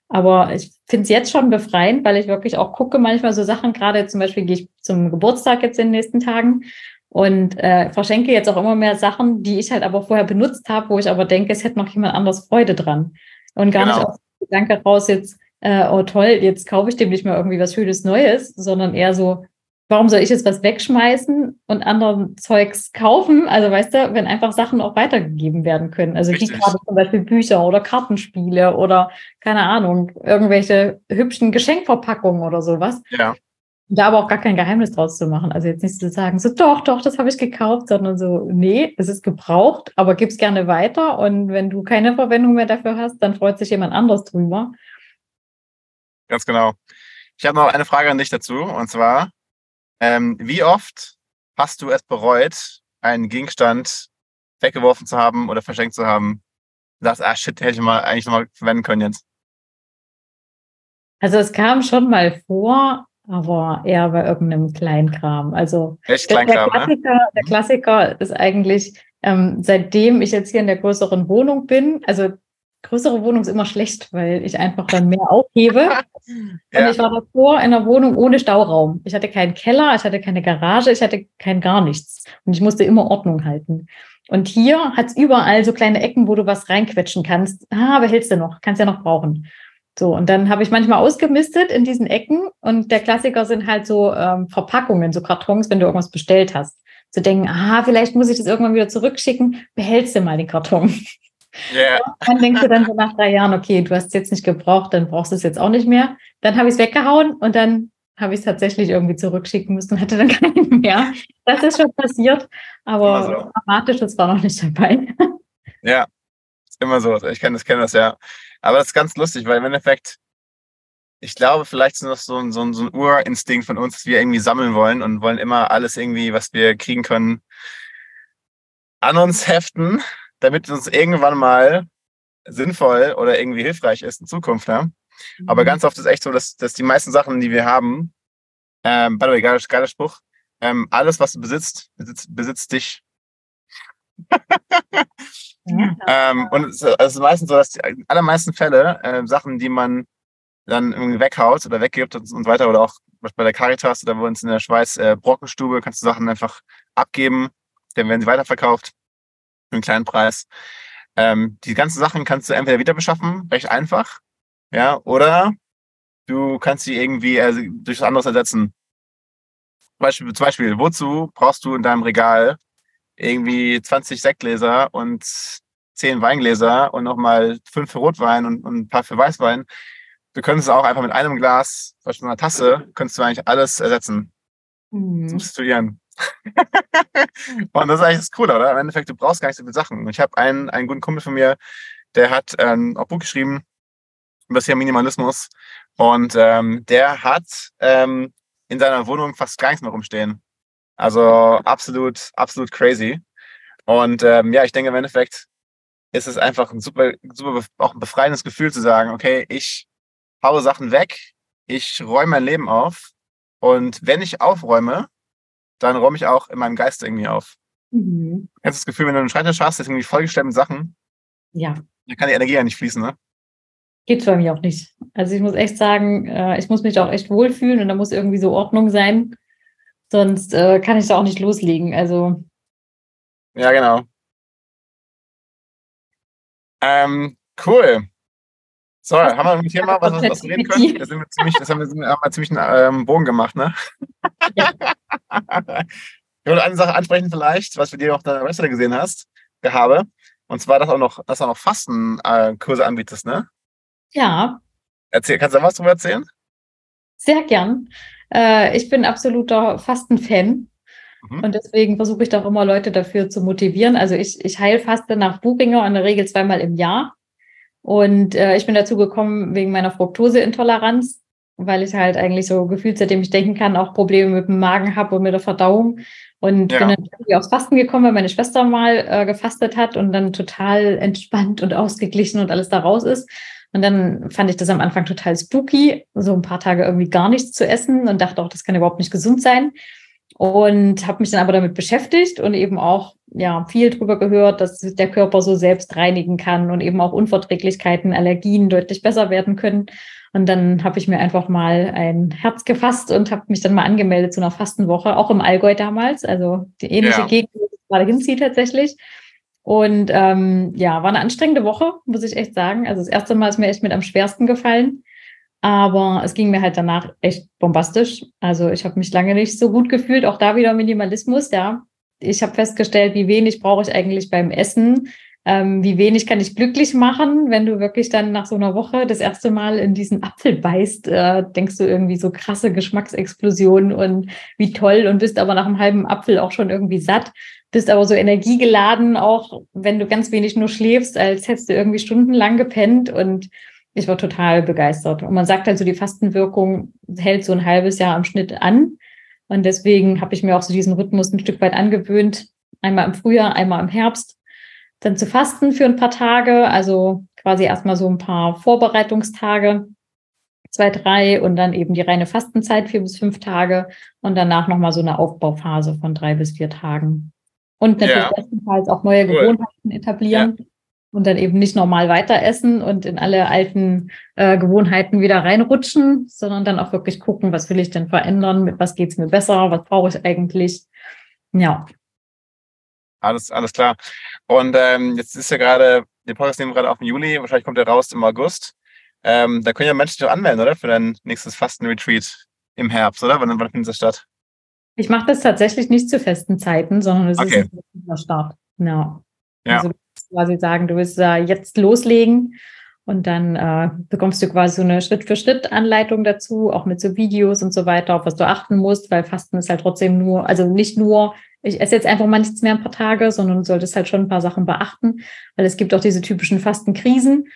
Aber ich finde es jetzt schon befreiend, weil ich wirklich auch gucke, manchmal so Sachen, gerade zum Beispiel gehe ich zum Geburtstag jetzt in den nächsten Tagen und äh, verschenke jetzt auch immer mehr Sachen, die ich halt aber vorher benutzt habe, wo ich aber denke, es hätte noch jemand anders Freude dran. Und gar genau. nicht auf den Gedanke raus jetzt, äh, oh toll, jetzt kaufe ich dem nicht mehr irgendwie was Schönes Neues, sondern eher so, warum soll ich jetzt was wegschmeißen und anderen Zeugs kaufen? Also weißt du, wenn einfach Sachen auch weitergegeben werden können. Also Richtig. wie gerade zum Beispiel Bücher oder Kartenspiele oder keine Ahnung, irgendwelche hübschen Geschenkverpackungen oder sowas. Ja. Da aber auch gar kein Geheimnis draus zu machen. Also jetzt nicht zu sagen, so doch, doch, das habe ich gekauft, sondern so, nee, es ist gebraucht, aber gib's gerne weiter. Und wenn du keine Verwendung mehr dafür hast, dann freut sich jemand anders drüber. Ganz genau. Ich habe noch eine Frage an dich dazu, und zwar, ähm, wie oft hast du es bereut, einen Gegenstand weggeworfen zu haben oder verschenkt zu haben? Du sagst, ah shit, hätte ich mal eigentlich nochmal verwenden können jetzt. Also es kam schon mal vor, aber eher bei irgendeinem Kleinkram. Also Echt Kleinkram, der, Klassiker, ne? der Klassiker ist eigentlich, ähm, seitdem ich jetzt hier in der größeren Wohnung bin, also größere Wohnung ist immer schlecht, weil ich einfach dann mehr aufhebe. Ja. Und ich war davor in einer Wohnung ohne Stauraum. Ich hatte keinen Keller, ich hatte keine Garage, ich hatte kein gar nichts. Und ich musste immer Ordnung halten. Und hier hat es überall so kleine Ecken, wo du was reinquetschen kannst. Ah, behältst du noch, kannst ja noch brauchen. So, und dann habe ich manchmal ausgemistet in diesen Ecken. Und der Klassiker sind halt so ähm, Verpackungen, so Kartons, wenn du irgendwas bestellt hast. Zu denken, ah, vielleicht muss ich das irgendwann wieder zurückschicken, behältst du mal den Karton. Ja. Dann denkst du dann so nach drei Jahren, okay, du hast es jetzt nicht gebraucht, dann brauchst du es jetzt auch nicht mehr. Dann habe ich es weggehauen und dann habe ich es tatsächlich irgendwie zurückschicken müssen und hatte dann keinen mehr. Das ist schon passiert, aber dramatisch, das war noch nicht dabei. Ja, ist immer so. Ich kenne das, kenne das ja. Aber das ist ganz lustig, weil im Endeffekt, ich glaube, vielleicht ist das so ein, so ein, so ein Urinstinkt von uns, dass wir irgendwie sammeln wollen und wollen immer alles irgendwie, was wir kriegen können, an uns heften, damit es uns irgendwann mal sinnvoll oder irgendwie hilfreich ist in Zukunft. Ja? Aber ganz oft ist echt so, dass, dass die meisten Sachen, die wir haben, ähm, by the way, geiler, geiler Spruch, ähm, alles, was du besitzt, besitzt, besitzt dich. Ja. Ähm, und es ist- es ist meistens so, dass die allermeisten Fälle äh, Sachen, die man dann irgendwie weghaut oder weggibt und, und so weiter, oder auch bei der Caritas oder bei uns in der Schweiz äh, Brockenstube, kannst du Sachen einfach abgeben, dann werden sie weiterverkauft für einen kleinen Preis. Ähm, die ganzen Sachen kannst du entweder wieder beschaffen, recht einfach, ja, oder du kannst sie irgendwie äh, durch was anderes ersetzen. Zum Beispiel, zum Beispiel, wozu brauchst du in deinem Regal irgendwie 20 Sektgläser und 10 Weingläser und nochmal 5 für Rotwein und, und ein paar für Weißwein? Du könntest auch einfach mit einem Glas, zum Beispiel einer Tasse, könntest du eigentlich alles ersetzen, Mhm. substituieren. und das ist eigentlich das Coole, oder? Im Endeffekt, du brauchst gar nicht so viele Sachen. Ich habe einen, einen guten Kumpel von mir, der hat ähm, auch Buch geschrieben über das Minimalismus. Und ähm, der hat ähm, in seiner Wohnung fast gar nichts mehr rumstehen. Also absolut, absolut crazy. Und ähm, ja, ich denke im Endeffekt ist es einfach ein super, super auch ein befreiendes Gefühl zu sagen, okay, ich haue Sachen weg, ich räume mein Leben auf und wenn ich aufräume, dann räume ich auch in meinem Geist irgendwie auf. Mhm. Kennst du das Gefühl, wenn du einen Schreibtisch hast, ist irgendwie vollgestellt mit Sachen, Ja, dann kann die Energie ja nicht fließen, ne? geht bei mir auch nicht. Also ich muss echt sagen, äh, ich muss mich auch echt wohlfühlen und da muss irgendwie so Ordnung sein. Sonst äh, kann ich da auch nicht loslegen. Also Ja, genau. Ähm, cool. So, haben wir ein Thema, was, was, was wir reden können? Das, sind wir ziemlich, das haben wir, haben wir ziemlich einen ähm, Bogen gemacht, ne? Ja. ich wollte eine Sache ansprechen vielleicht, was du dir auf deiner Webseite gesehen hast, gehabe. Und zwar, dass auch noch, dass auch noch Fastenkurse Kurse anbietest, ne? ja, Erzähl, kannst du da was drüber erzählen? sehr gern. Äh, ich bin absoluter Fasten-Fan. Mhm. Und deswegen versuche ich doch immer Leute dafür zu motivieren. Also ich, ich heilfaste nach Buchinger in der Regel zweimal im Jahr. Und äh, ich bin dazu gekommen wegen meiner Fructoseintoleranz, weil ich halt eigentlich so gefühlt, seitdem ich denken kann, auch Probleme mit dem Magen habe und mit der Verdauung. Und Ja. bin dann irgendwie aufs Fasten gekommen, weil meine Schwester mal äh, gefastet hat und dann total entspannt und ausgeglichen und alles da raus ist. Und dann fand ich das am Anfang total spooky, so ein paar Tage irgendwie gar nichts zu essen und dachte auch, das kann überhaupt nicht gesund sein. Und habe mich dann aber damit beschäftigt und eben auch ja viel drüber gehört, dass der Körper so selbst reinigen kann und eben auch Unverträglichkeiten, Allergien deutlich besser werden können. Und dann habe ich mir einfach mal ein Herz gefasst und habe mich dann mal angemeldet zu einer Fastenwoche, auch im Allgäu damals, also die ähnliche Ja. Gegend, wo ich gerade hinziehe tatsächlich. Und ähm, ja, war eine anstrengende Woche, muss ich echt sagen. Also das erste Mal ist mir echt mit am schwersten gefallen. Aber es ging mir halt danach echt bombastisch. Also ich habe mich lange nicht so gut gefühlt. Auch da wieder Minimalismus, ja. Ich habe festgestellt, wie wenig brauche ich eigentlich beim Essen. Ähm, wie wenig kann ich glücklich machen, wenn du wirklich dann nach so einer Woche das erste Mal in diesen Apfel beißt, äh, denkst du irgendwie so krasse Geschmacksexplosionen und wie toll und bist aber nach einem halben Apfel auch schon irgendwie satt, bist aber so energiegeladen, auch wenn du ganz wenig nur schläfst, als hättest du irgendwie stundenlang gepennt und ich war total begeistert. Und man sagt halt so, die Fastenwirkung hält so ein halbes Jahr im Schnitt an. Und deswegen habe ich mir auch so diesen Rhythmus ein Stück weit angewöhnt. Einmal im Frühjahr, einmal im Herbst. Dann zu fasten für ein paar Tage. Also quasi erstmal so ein paar Vorbereitungstage. Zwei, drei und dann eben die reine Fastenzeit, vier bis fünf Tage. Und danach nochmal so eine Aufbauphase von drei bis vier Tagen. Und natürlich Ja. bestenfalls auch neue Cool. Gewohnheiten etablieren. und dann eben nicht normal weiter essen und in alle alten äh, Gewohnheiten wieder reinrutschen, sondern dann auch wirklich gucken, was will ich denn verändern, mit was geht's mir besser, was brauche ich eigentlich. Ja. Alles, alles klar. Und ähm, jetzt ist ja gerade, den Podcast nehmen wir gerade auf im Juli, wahrscheinlich kommt der raus im August. Ähm, da können ja Menschen sich anmelden, oder? Für dein nächstes Fastenretreat im Herbst, oder? Wann, wann findet das statt? Ich mache das tatsächlich nicht zu festen Zeiten, sondern es okay. ist ein Start. Ja. ja. Also quasi sagen, du willst äh, jetzt loslegen und dann äh, bekommst du quasi so eine Schritt-für-Schritt-Anleitung dazu, auch mit so Videos und so weiter, auf was du achten musst, weil Fasten ist halt trotzdem nur, also nicht nur, ich esse jetzt einfach mal nichts mehr ein paar Tage, sondern du solltest halt schon ein paar Sachen beachten, weil es gibt auch diese typischen Fastenkrisen.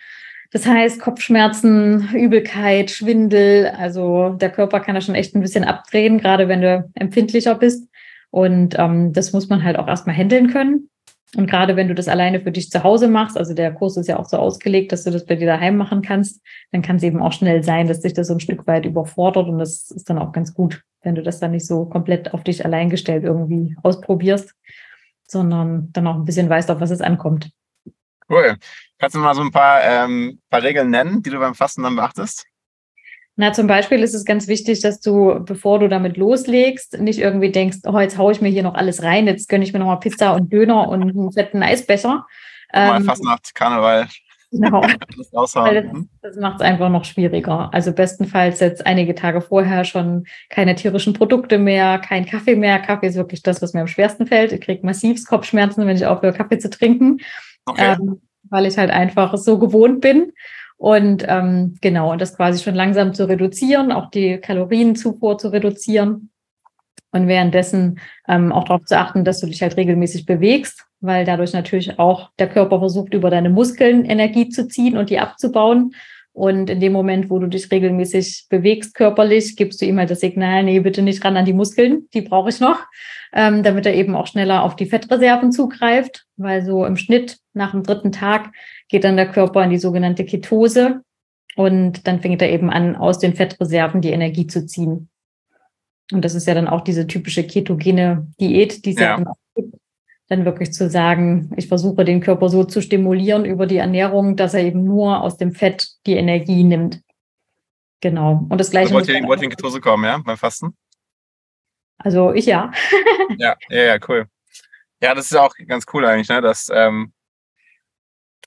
Das heißt, Kopfschmerzen, Übelkeit, Schwindel, also der Körper kann da schon echt ein bisschen abdrehen, gerade wenn du empfindlicher bist. Und ähm, das muss man halt auch erstmal handeln können. Und gerade wenn du das alleine für dich zu Hause machst, also der Kurs ist ja auch so ausgelegt, dass du das bei dir daheim machen kannst, dann kann es eben auch schnell sein, dass dich das so ein Stück weit überfordert. Und das ist dann auch ganz gut, wenn du das dann nicht so komplett auf dich allein gestellt irgendwie ausprobierst, sondern dann auch ein bisschen weißt, auf was es ankommt. Cool. Kannst du mal so ein paar, ähm, paar Regeln nennen, die du beim Fasten dann beachtest? Na, zum Beispiel ist es ganz wichtig, dass du, bevor du damit loslegst, nicht irgendwie denkst, oh, jetzt haue ich mir hier noch alles rein, jetzt gönne ich mir nochmal Pizza und Döner und einen fetten Eisbecher. Mal ähm, Fastnacht, Karneval. Genau. das, das, das macht es einfach noch schwieriger. Also bestenfalls jetzt einige Tage vorher schon keine tierischen Produkte mehr, kein Kaffee mehr. Kaffee ist wirklich das, was mir am schwersten fällt. Ich kriege massivst Kopfschmerzen, wenn ich aufhöre, Kaffee zu trinken. Okay. Ähm, weil ich halt einfach so gewohnt bin. Und ähm, genau, und das quasi schon langsam zu reduzieren, auch die Kalorienzufuhr zu reduzieren. Und währenddessen ähm, auch darauf zu achten, dass du dich halt regelmäßig bewegst, weil dadurch natürlich auch der Körper versucht, über deine Muskeln Energie zu ziehen und die abzubauen. Und in dem Moment, wo du dich regelmäßig bewegst körperlich, gibst du ihm halt das Signal, nee, bitte nicht ran an die Muskeln, die brauche ich noch, ähm, damit er eben auch schneller auf die Fettreserven zugreift, weil so im Schnitt nach dem dritten Tag geht dann der Körper in die sogenannte Ketose und dann fängt er eben an, aus den Fettreserven die Energie zu ziehen. Und das ist ja dann auch diese typische ketogene Diät, die es ja. ja. Dann wirklich zu sagen, ich versuche den Körper so zu stimulieren über die Ernährung, dass er eben nur aus dem Fett die Energie nimmt. Genau. Und das gleiche. Also wollt ihr, wollt ihr in Ketose kommen, ja, beim Fasten? Also ich ja. ja, ja, ja, cool. Ja, das ist auch ganz cool eigentlich, ne? Dass ähm,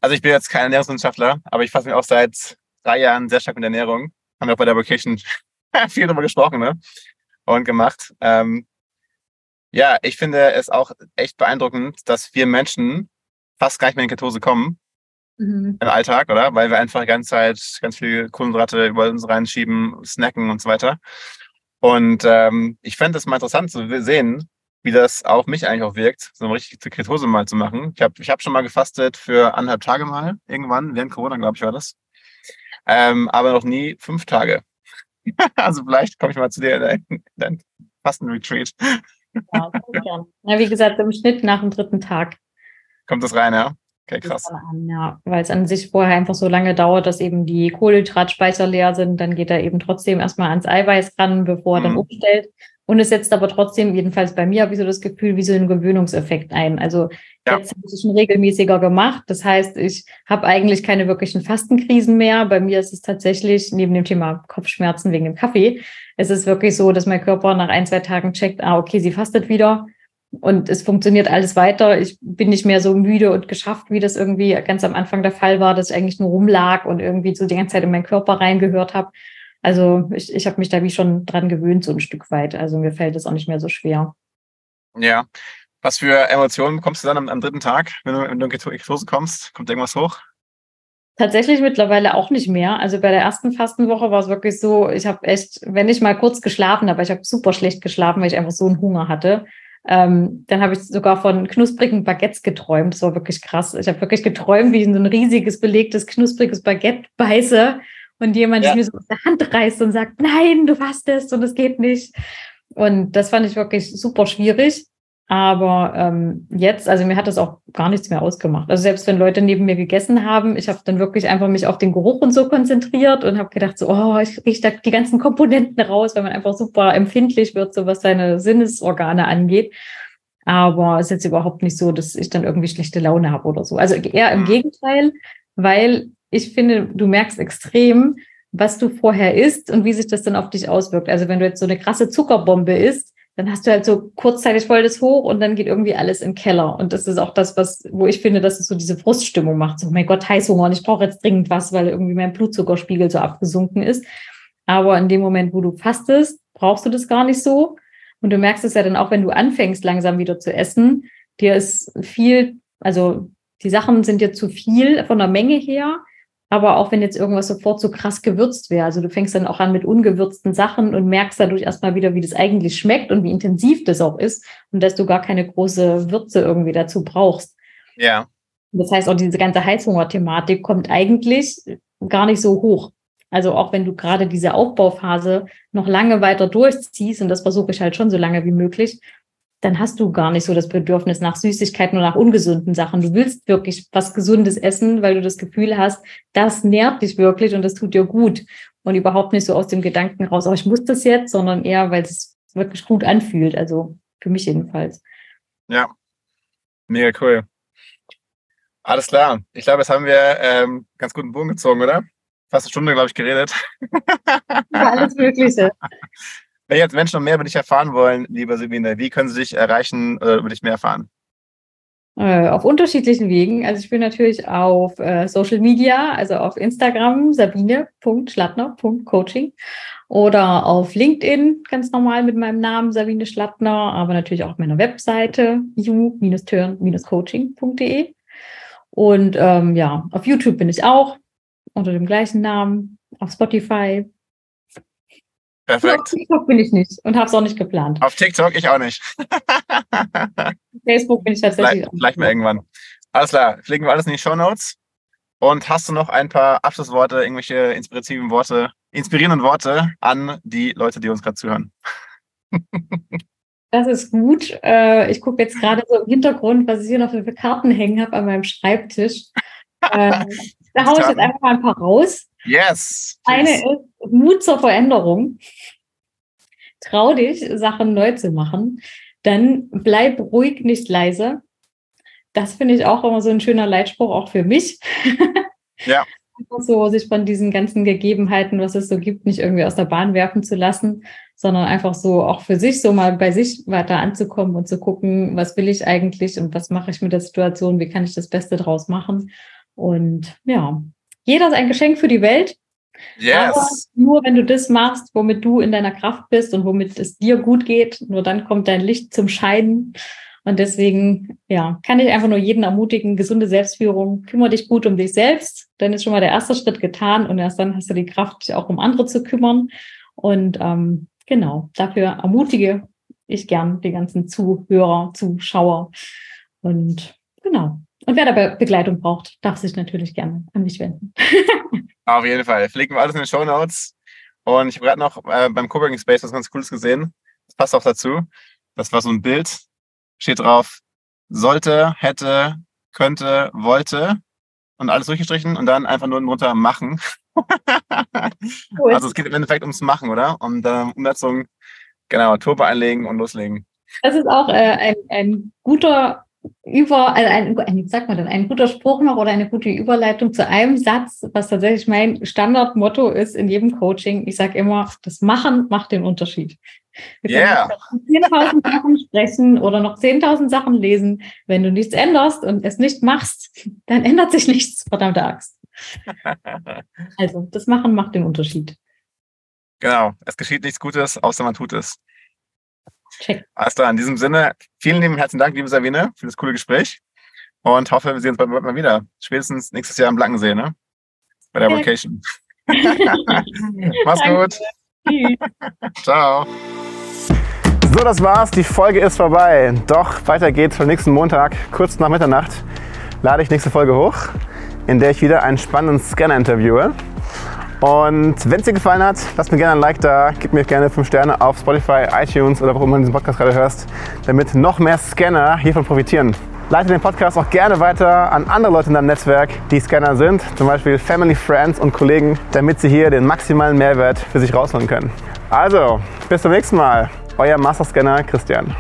also ich bin jetzt kein Ernährungswissenschaftler, aber ich fasse mich auch seit drei Jahren sehr stark mit Ernährung. Haben wir auch bei der Vocation viel darüber gesprochen ne? und gemacht. Ähm, ja, ich finde es auch echt beeindruckend, dass wir Menschen fast gar nicht mehr in Ketose kommen mhm. im Alltag, oder? Weil wir einfach die ganze Zeit ganz viel Kohlenhydrate über uns reinschieben, snacken und so weiter. Und ähm, ich fände es mal interessant zu sehen, wie das auf mich eigentlich auch wirkt, so eine richtige Ketose mal zu machen. Ich habe ich hab schon mal gefastet für anderthalb Tage mal, irgendwann, während Corona, glaube ich, war das. Ähm, aber noch nie fünf Tage. also vielleicht komme ich mal zu dir in dein, dein Fastenretreat. Ja, wie gesagt, im Schnitt nach dem dritten Tag. Kommt das rein, ja? Okay, krass. An, ja, weil es an sich vorher einfach so lange dauert, dass eben die Kohlenhydratspeicher leer sind, dann geht er eben trotzdem erstmal ans Eiweiß ran, bevor er mhm. dann umstellt. Und es setzt aber trotzdem, jedenfalls bei mir, habe ich so das Gefühl, wie so ein Gewöhnungseffekt ein. Also ja. jetzt habe ich es schon regelmäßiger gemacht. Das heißt, ich habe eigentlich keine wirklichen Fastenkrisen mehr. Bei mir ist es tatsächlich, neben dem Thema Kopfschmerzen wegen dem Kaffee, es ist wirklich so, dass mein Körper nach ein, zwei Tagen checkt, ah, okay, sie fastet wieder. Und es funktioniert alles weiter. Ich bin nicht mehr so müde und geschafft, wie das irgendwie ganz am Anfang der Fall war, dass ich eigentlich nur rumlag und irgendwie so die ganze Zeit in meinen Körper reingehört habe. Also ich, ich habe mich da wie schon dran gewöhnt, so ein Stück weit. Also mir fällt es auch nicht mehr so schwer. Ja. Was für Emotionen bekommst du dann am, am dritten Tag, wenn du, wenn du in Ketose kommst? Kommt irgendwas hoch? Tatsächlich mittlerweile auch nicht mehr. Also bei der ersten Fastenwoche war es wirklich so, ich habe echt, wenn ich mal kurz geschlafen habe, ich habe super schlecht geschlafen, weil ich einfach so einen Hunger hatte. Ähm, dann habe ich sogar von knusprigen Baguettes geträumt. Das war wirklich krass. Ich habe wirklich geträumt, wie ich in so ein riesiges, belegtes, knuspriges Baguette beiße und jemand ja. mir so aus der Hand reißt und sagt, nein, du fastest und es geht nicht. Und das fand ich wirklich super schwierig. Aber ähm, jetzt, also mir hat das auch gar nichts mehr ausgemacht. Also selbst wenn Leute neben mir gegessen haben, ich habe dann wirklich einfach mich auf den Geruch und so konzentriert und habe gedacht, so, oh, ich rieche da die ganzen Komponenten raus, weil man einfach super empfindlich wird, so was seine Sinnesorgane angeht. Aber es ist jetzt überhaupt nicht so, dass ich dann irgendwie schlechte Laune habe oder so. Also eher im Gegenteil, weil ich finde, du merkst extrem, was du vorher isst und wie sich das dann auf dich auswirkt. Also wenn du jetzt so eine krasse Zuckerbombe isst, dann hast du halt so kurzzeitig voll das hoch und dann geht irgendwie alles im Keller. Und das ist auch das, was, wo ich finde, dass es so diese Fruststimmung macht. So, mein Gott, Heißhunger und ich brauche jetzt dringend was, weil irgendwie mein Blutzuckerspiegel so abgesunken ist. Aber in dem Moment, wo du fastest, brauchst du das gar nicht so. Und du merkst es ja dann auch, wenn du anfängst, langsam wieder zu essen. Dir ist viel, also die Sachen sind dir zu viel von der Menge her. Aber auch wenn jetzt irgendwas sofort so krass gewürzt wäre, also du fängst dann auch an mit ungewürzten Sachen und merkst dadurch erstmal wieder, wie das eigentlich schmeckt und wie intensiv das auch ist und dass du gar keine große Würze irgendwie dazu brauchst. Ja. Das heißt, auch diese ganze Heißhunger-Thematik kommt eigentlich gar nicht so hoch. Also auch wenn du gerade diese Aufbauphase noch lange weiter durchziehst, und das versuche ich halt schon so lange wie möglich, dann hast du gar nicht so das Bedürfnis nach Süßigkeiten oder nach ungesunden Sachen. Du willst wirklich was Gesundes essen, weil du das Gefühl hast, das nährt dich wirklich und das tut dir gut. Und überhaupt nicht so aus dem Gedanken raus, oh, ich muss das jetzt, sondern eher, weil es wirklich gut anfühlt. Also für mich jedenfalls. Ja, mega cool. Alles klar. Ich glaube, jetzt haben wir ähm, ganz guten Bogen gezogen, oder? fast eine Stunde, glaube ich, geredet. Über alles Mögliche. Wenn jetzt Menschen noch mehr über dich erfahren wollen, liebe Sabine, wie können sie dich erreichen oder über dich mehr erfahren? Äh, auf unterschiedlichen Wegen. Also ich bin natürlich auf äh, Social Media, also auf Instagram sabine.schlattner.coaching oder auf LinkedIn ganz normal mit meinem Namen Sabine Schlattner, aber natürlich auch auf meiner Webseite ju-turn-coaching.de. Und ähm, ja, auf YouTube bin ich auch unter dem gleichen Namen, auf Spotify. Perfekt. Auf TikTok bin ich nicht und habe es auch nicht geplant. Auf TikTok ich auch nicht. Facebook bin ich tatsächlich vielleicht, vielleicht mal irgendwann. Alles klar, legen wir alles in die Show Notes. Und hast du noch ein paar Abschlussworte, irgendwelche inspirativen Worte, inspirierenden Worte an die Leute, die uns gerade zuhören? Das ist gut. Äh, ich gucke jetzt gerade so im Hintergrund, was ich hier noch für Karten hängen habe an meinem Schreibtisch. Ähm, da haue ich jetzt einfach mal ein paar raus. Yes. Eine ist Mut zur Veränderung. Trau dich, Sachen neu zu machen. Dann bleib ruhig, nicht leise. Das finde ich auch immer so ein schöner Leitspruch, auch für mich. Ja. so, sich von diesen ganzen Gegebenheiten, was es so gibt, nicht irgendwie aus der Bahn werfen zu lassen, sondern einfach so auch für sich so mal bei sich weiter anzukommen und zu gucken, was will ich eigentlich und was mache ich mit der Situation, wie kann ich das Beste draus machen. Und ja, jeder ist ein Geschenk für die Welt. Yes. Aber nur wenn du das machst, womit du in deiner Kraft bist und womit es dir gut geht, nur dann kommt dein Licht zum Scheiden. Und deswegen, ja, kann ich einfach nur jeden ermutigen, gesunde Selbstführung, kümmere dich gut um dich selbst, dann ist schon mal der erste Schritt getan und erst dann hast du die Kraft, dich auch um andere zu kümmern. Und ähm, genau, dafür ermutige ich gern die ganzen Zuhörer, Zuschauer. Und genau, und wer dabei Begleitung braucht, darf sich natürlich gerne an mich wenden. Auf jeden Fall. Fliegen wir alles in den Show Notes. Und ich habe gerade noch äh, beim Coworking Space was ganz Cooles gesehen. Das passt auch dazu. Das war so ein Bild. Steht drauf, sollte, hätte, könnte, wollte und alles durchgestrichen und dann einfach nur drunter machen. cool. Also es geht im Endeffekt ums Machen, oder? Um äh, Umsetzung, genau, Turbo einlegen und loslegen. Das ist auch äh, ein, ein guter über, also ein, ein, sag mal dann, ein guter Spruch noch oder eine gute Überleitung zu einem Satz, was tatsächlich mein Standardmotto ist in jedem Coaching. Ich sage immer, das Machen macht den Unterschied. Wir yeah. können 10.000 Sachen sprechen oder noch 10.000 Sachen lesen. Wenn du nichts änderst und es nicht machst, dann ändert sich nichts, verdammte Axt. Also, das Machen macht den Unterschied. Genau. Es geschieht nichts Gutes, außer man tut es. Check. Alles klar, in diesem Sinne, vielen lieben herzlichen Dank, liebe Sabine, für das coole Gespräch und hoffe, wir sehen uns bald mal wieder. Spätestens nächstes Jahr am Blankensee, ne? Bei der Vacation. Mach's gut. Ciao. So, das war's. Die Folge ist vorbei. Doch weiter geht's am nächsten Montag, kurz nach Mitternacht, lade ich nächste Folge hoch, in der ich wieder einen spannenden Scanner interviewe. Und wenn es dir gefallen hat, lass mir gerne ein Like da, gib mir gerne 5 Sterne auf Spotify, iTunes oder wo immer du diesen Podcast gerade hörst, damit noch mehr Scanner hiervon profitieren. Leite den Podcast auch gerne weiter an andere Leute in deinem Netzwerk, die Scanner sind, zum Beispiel Family, Friends und Kollegen, damit sie hier den maximalen Mehrwert für sich rausholen können. Also, bis zum nächsten Mal. euer Master Scanner Christian.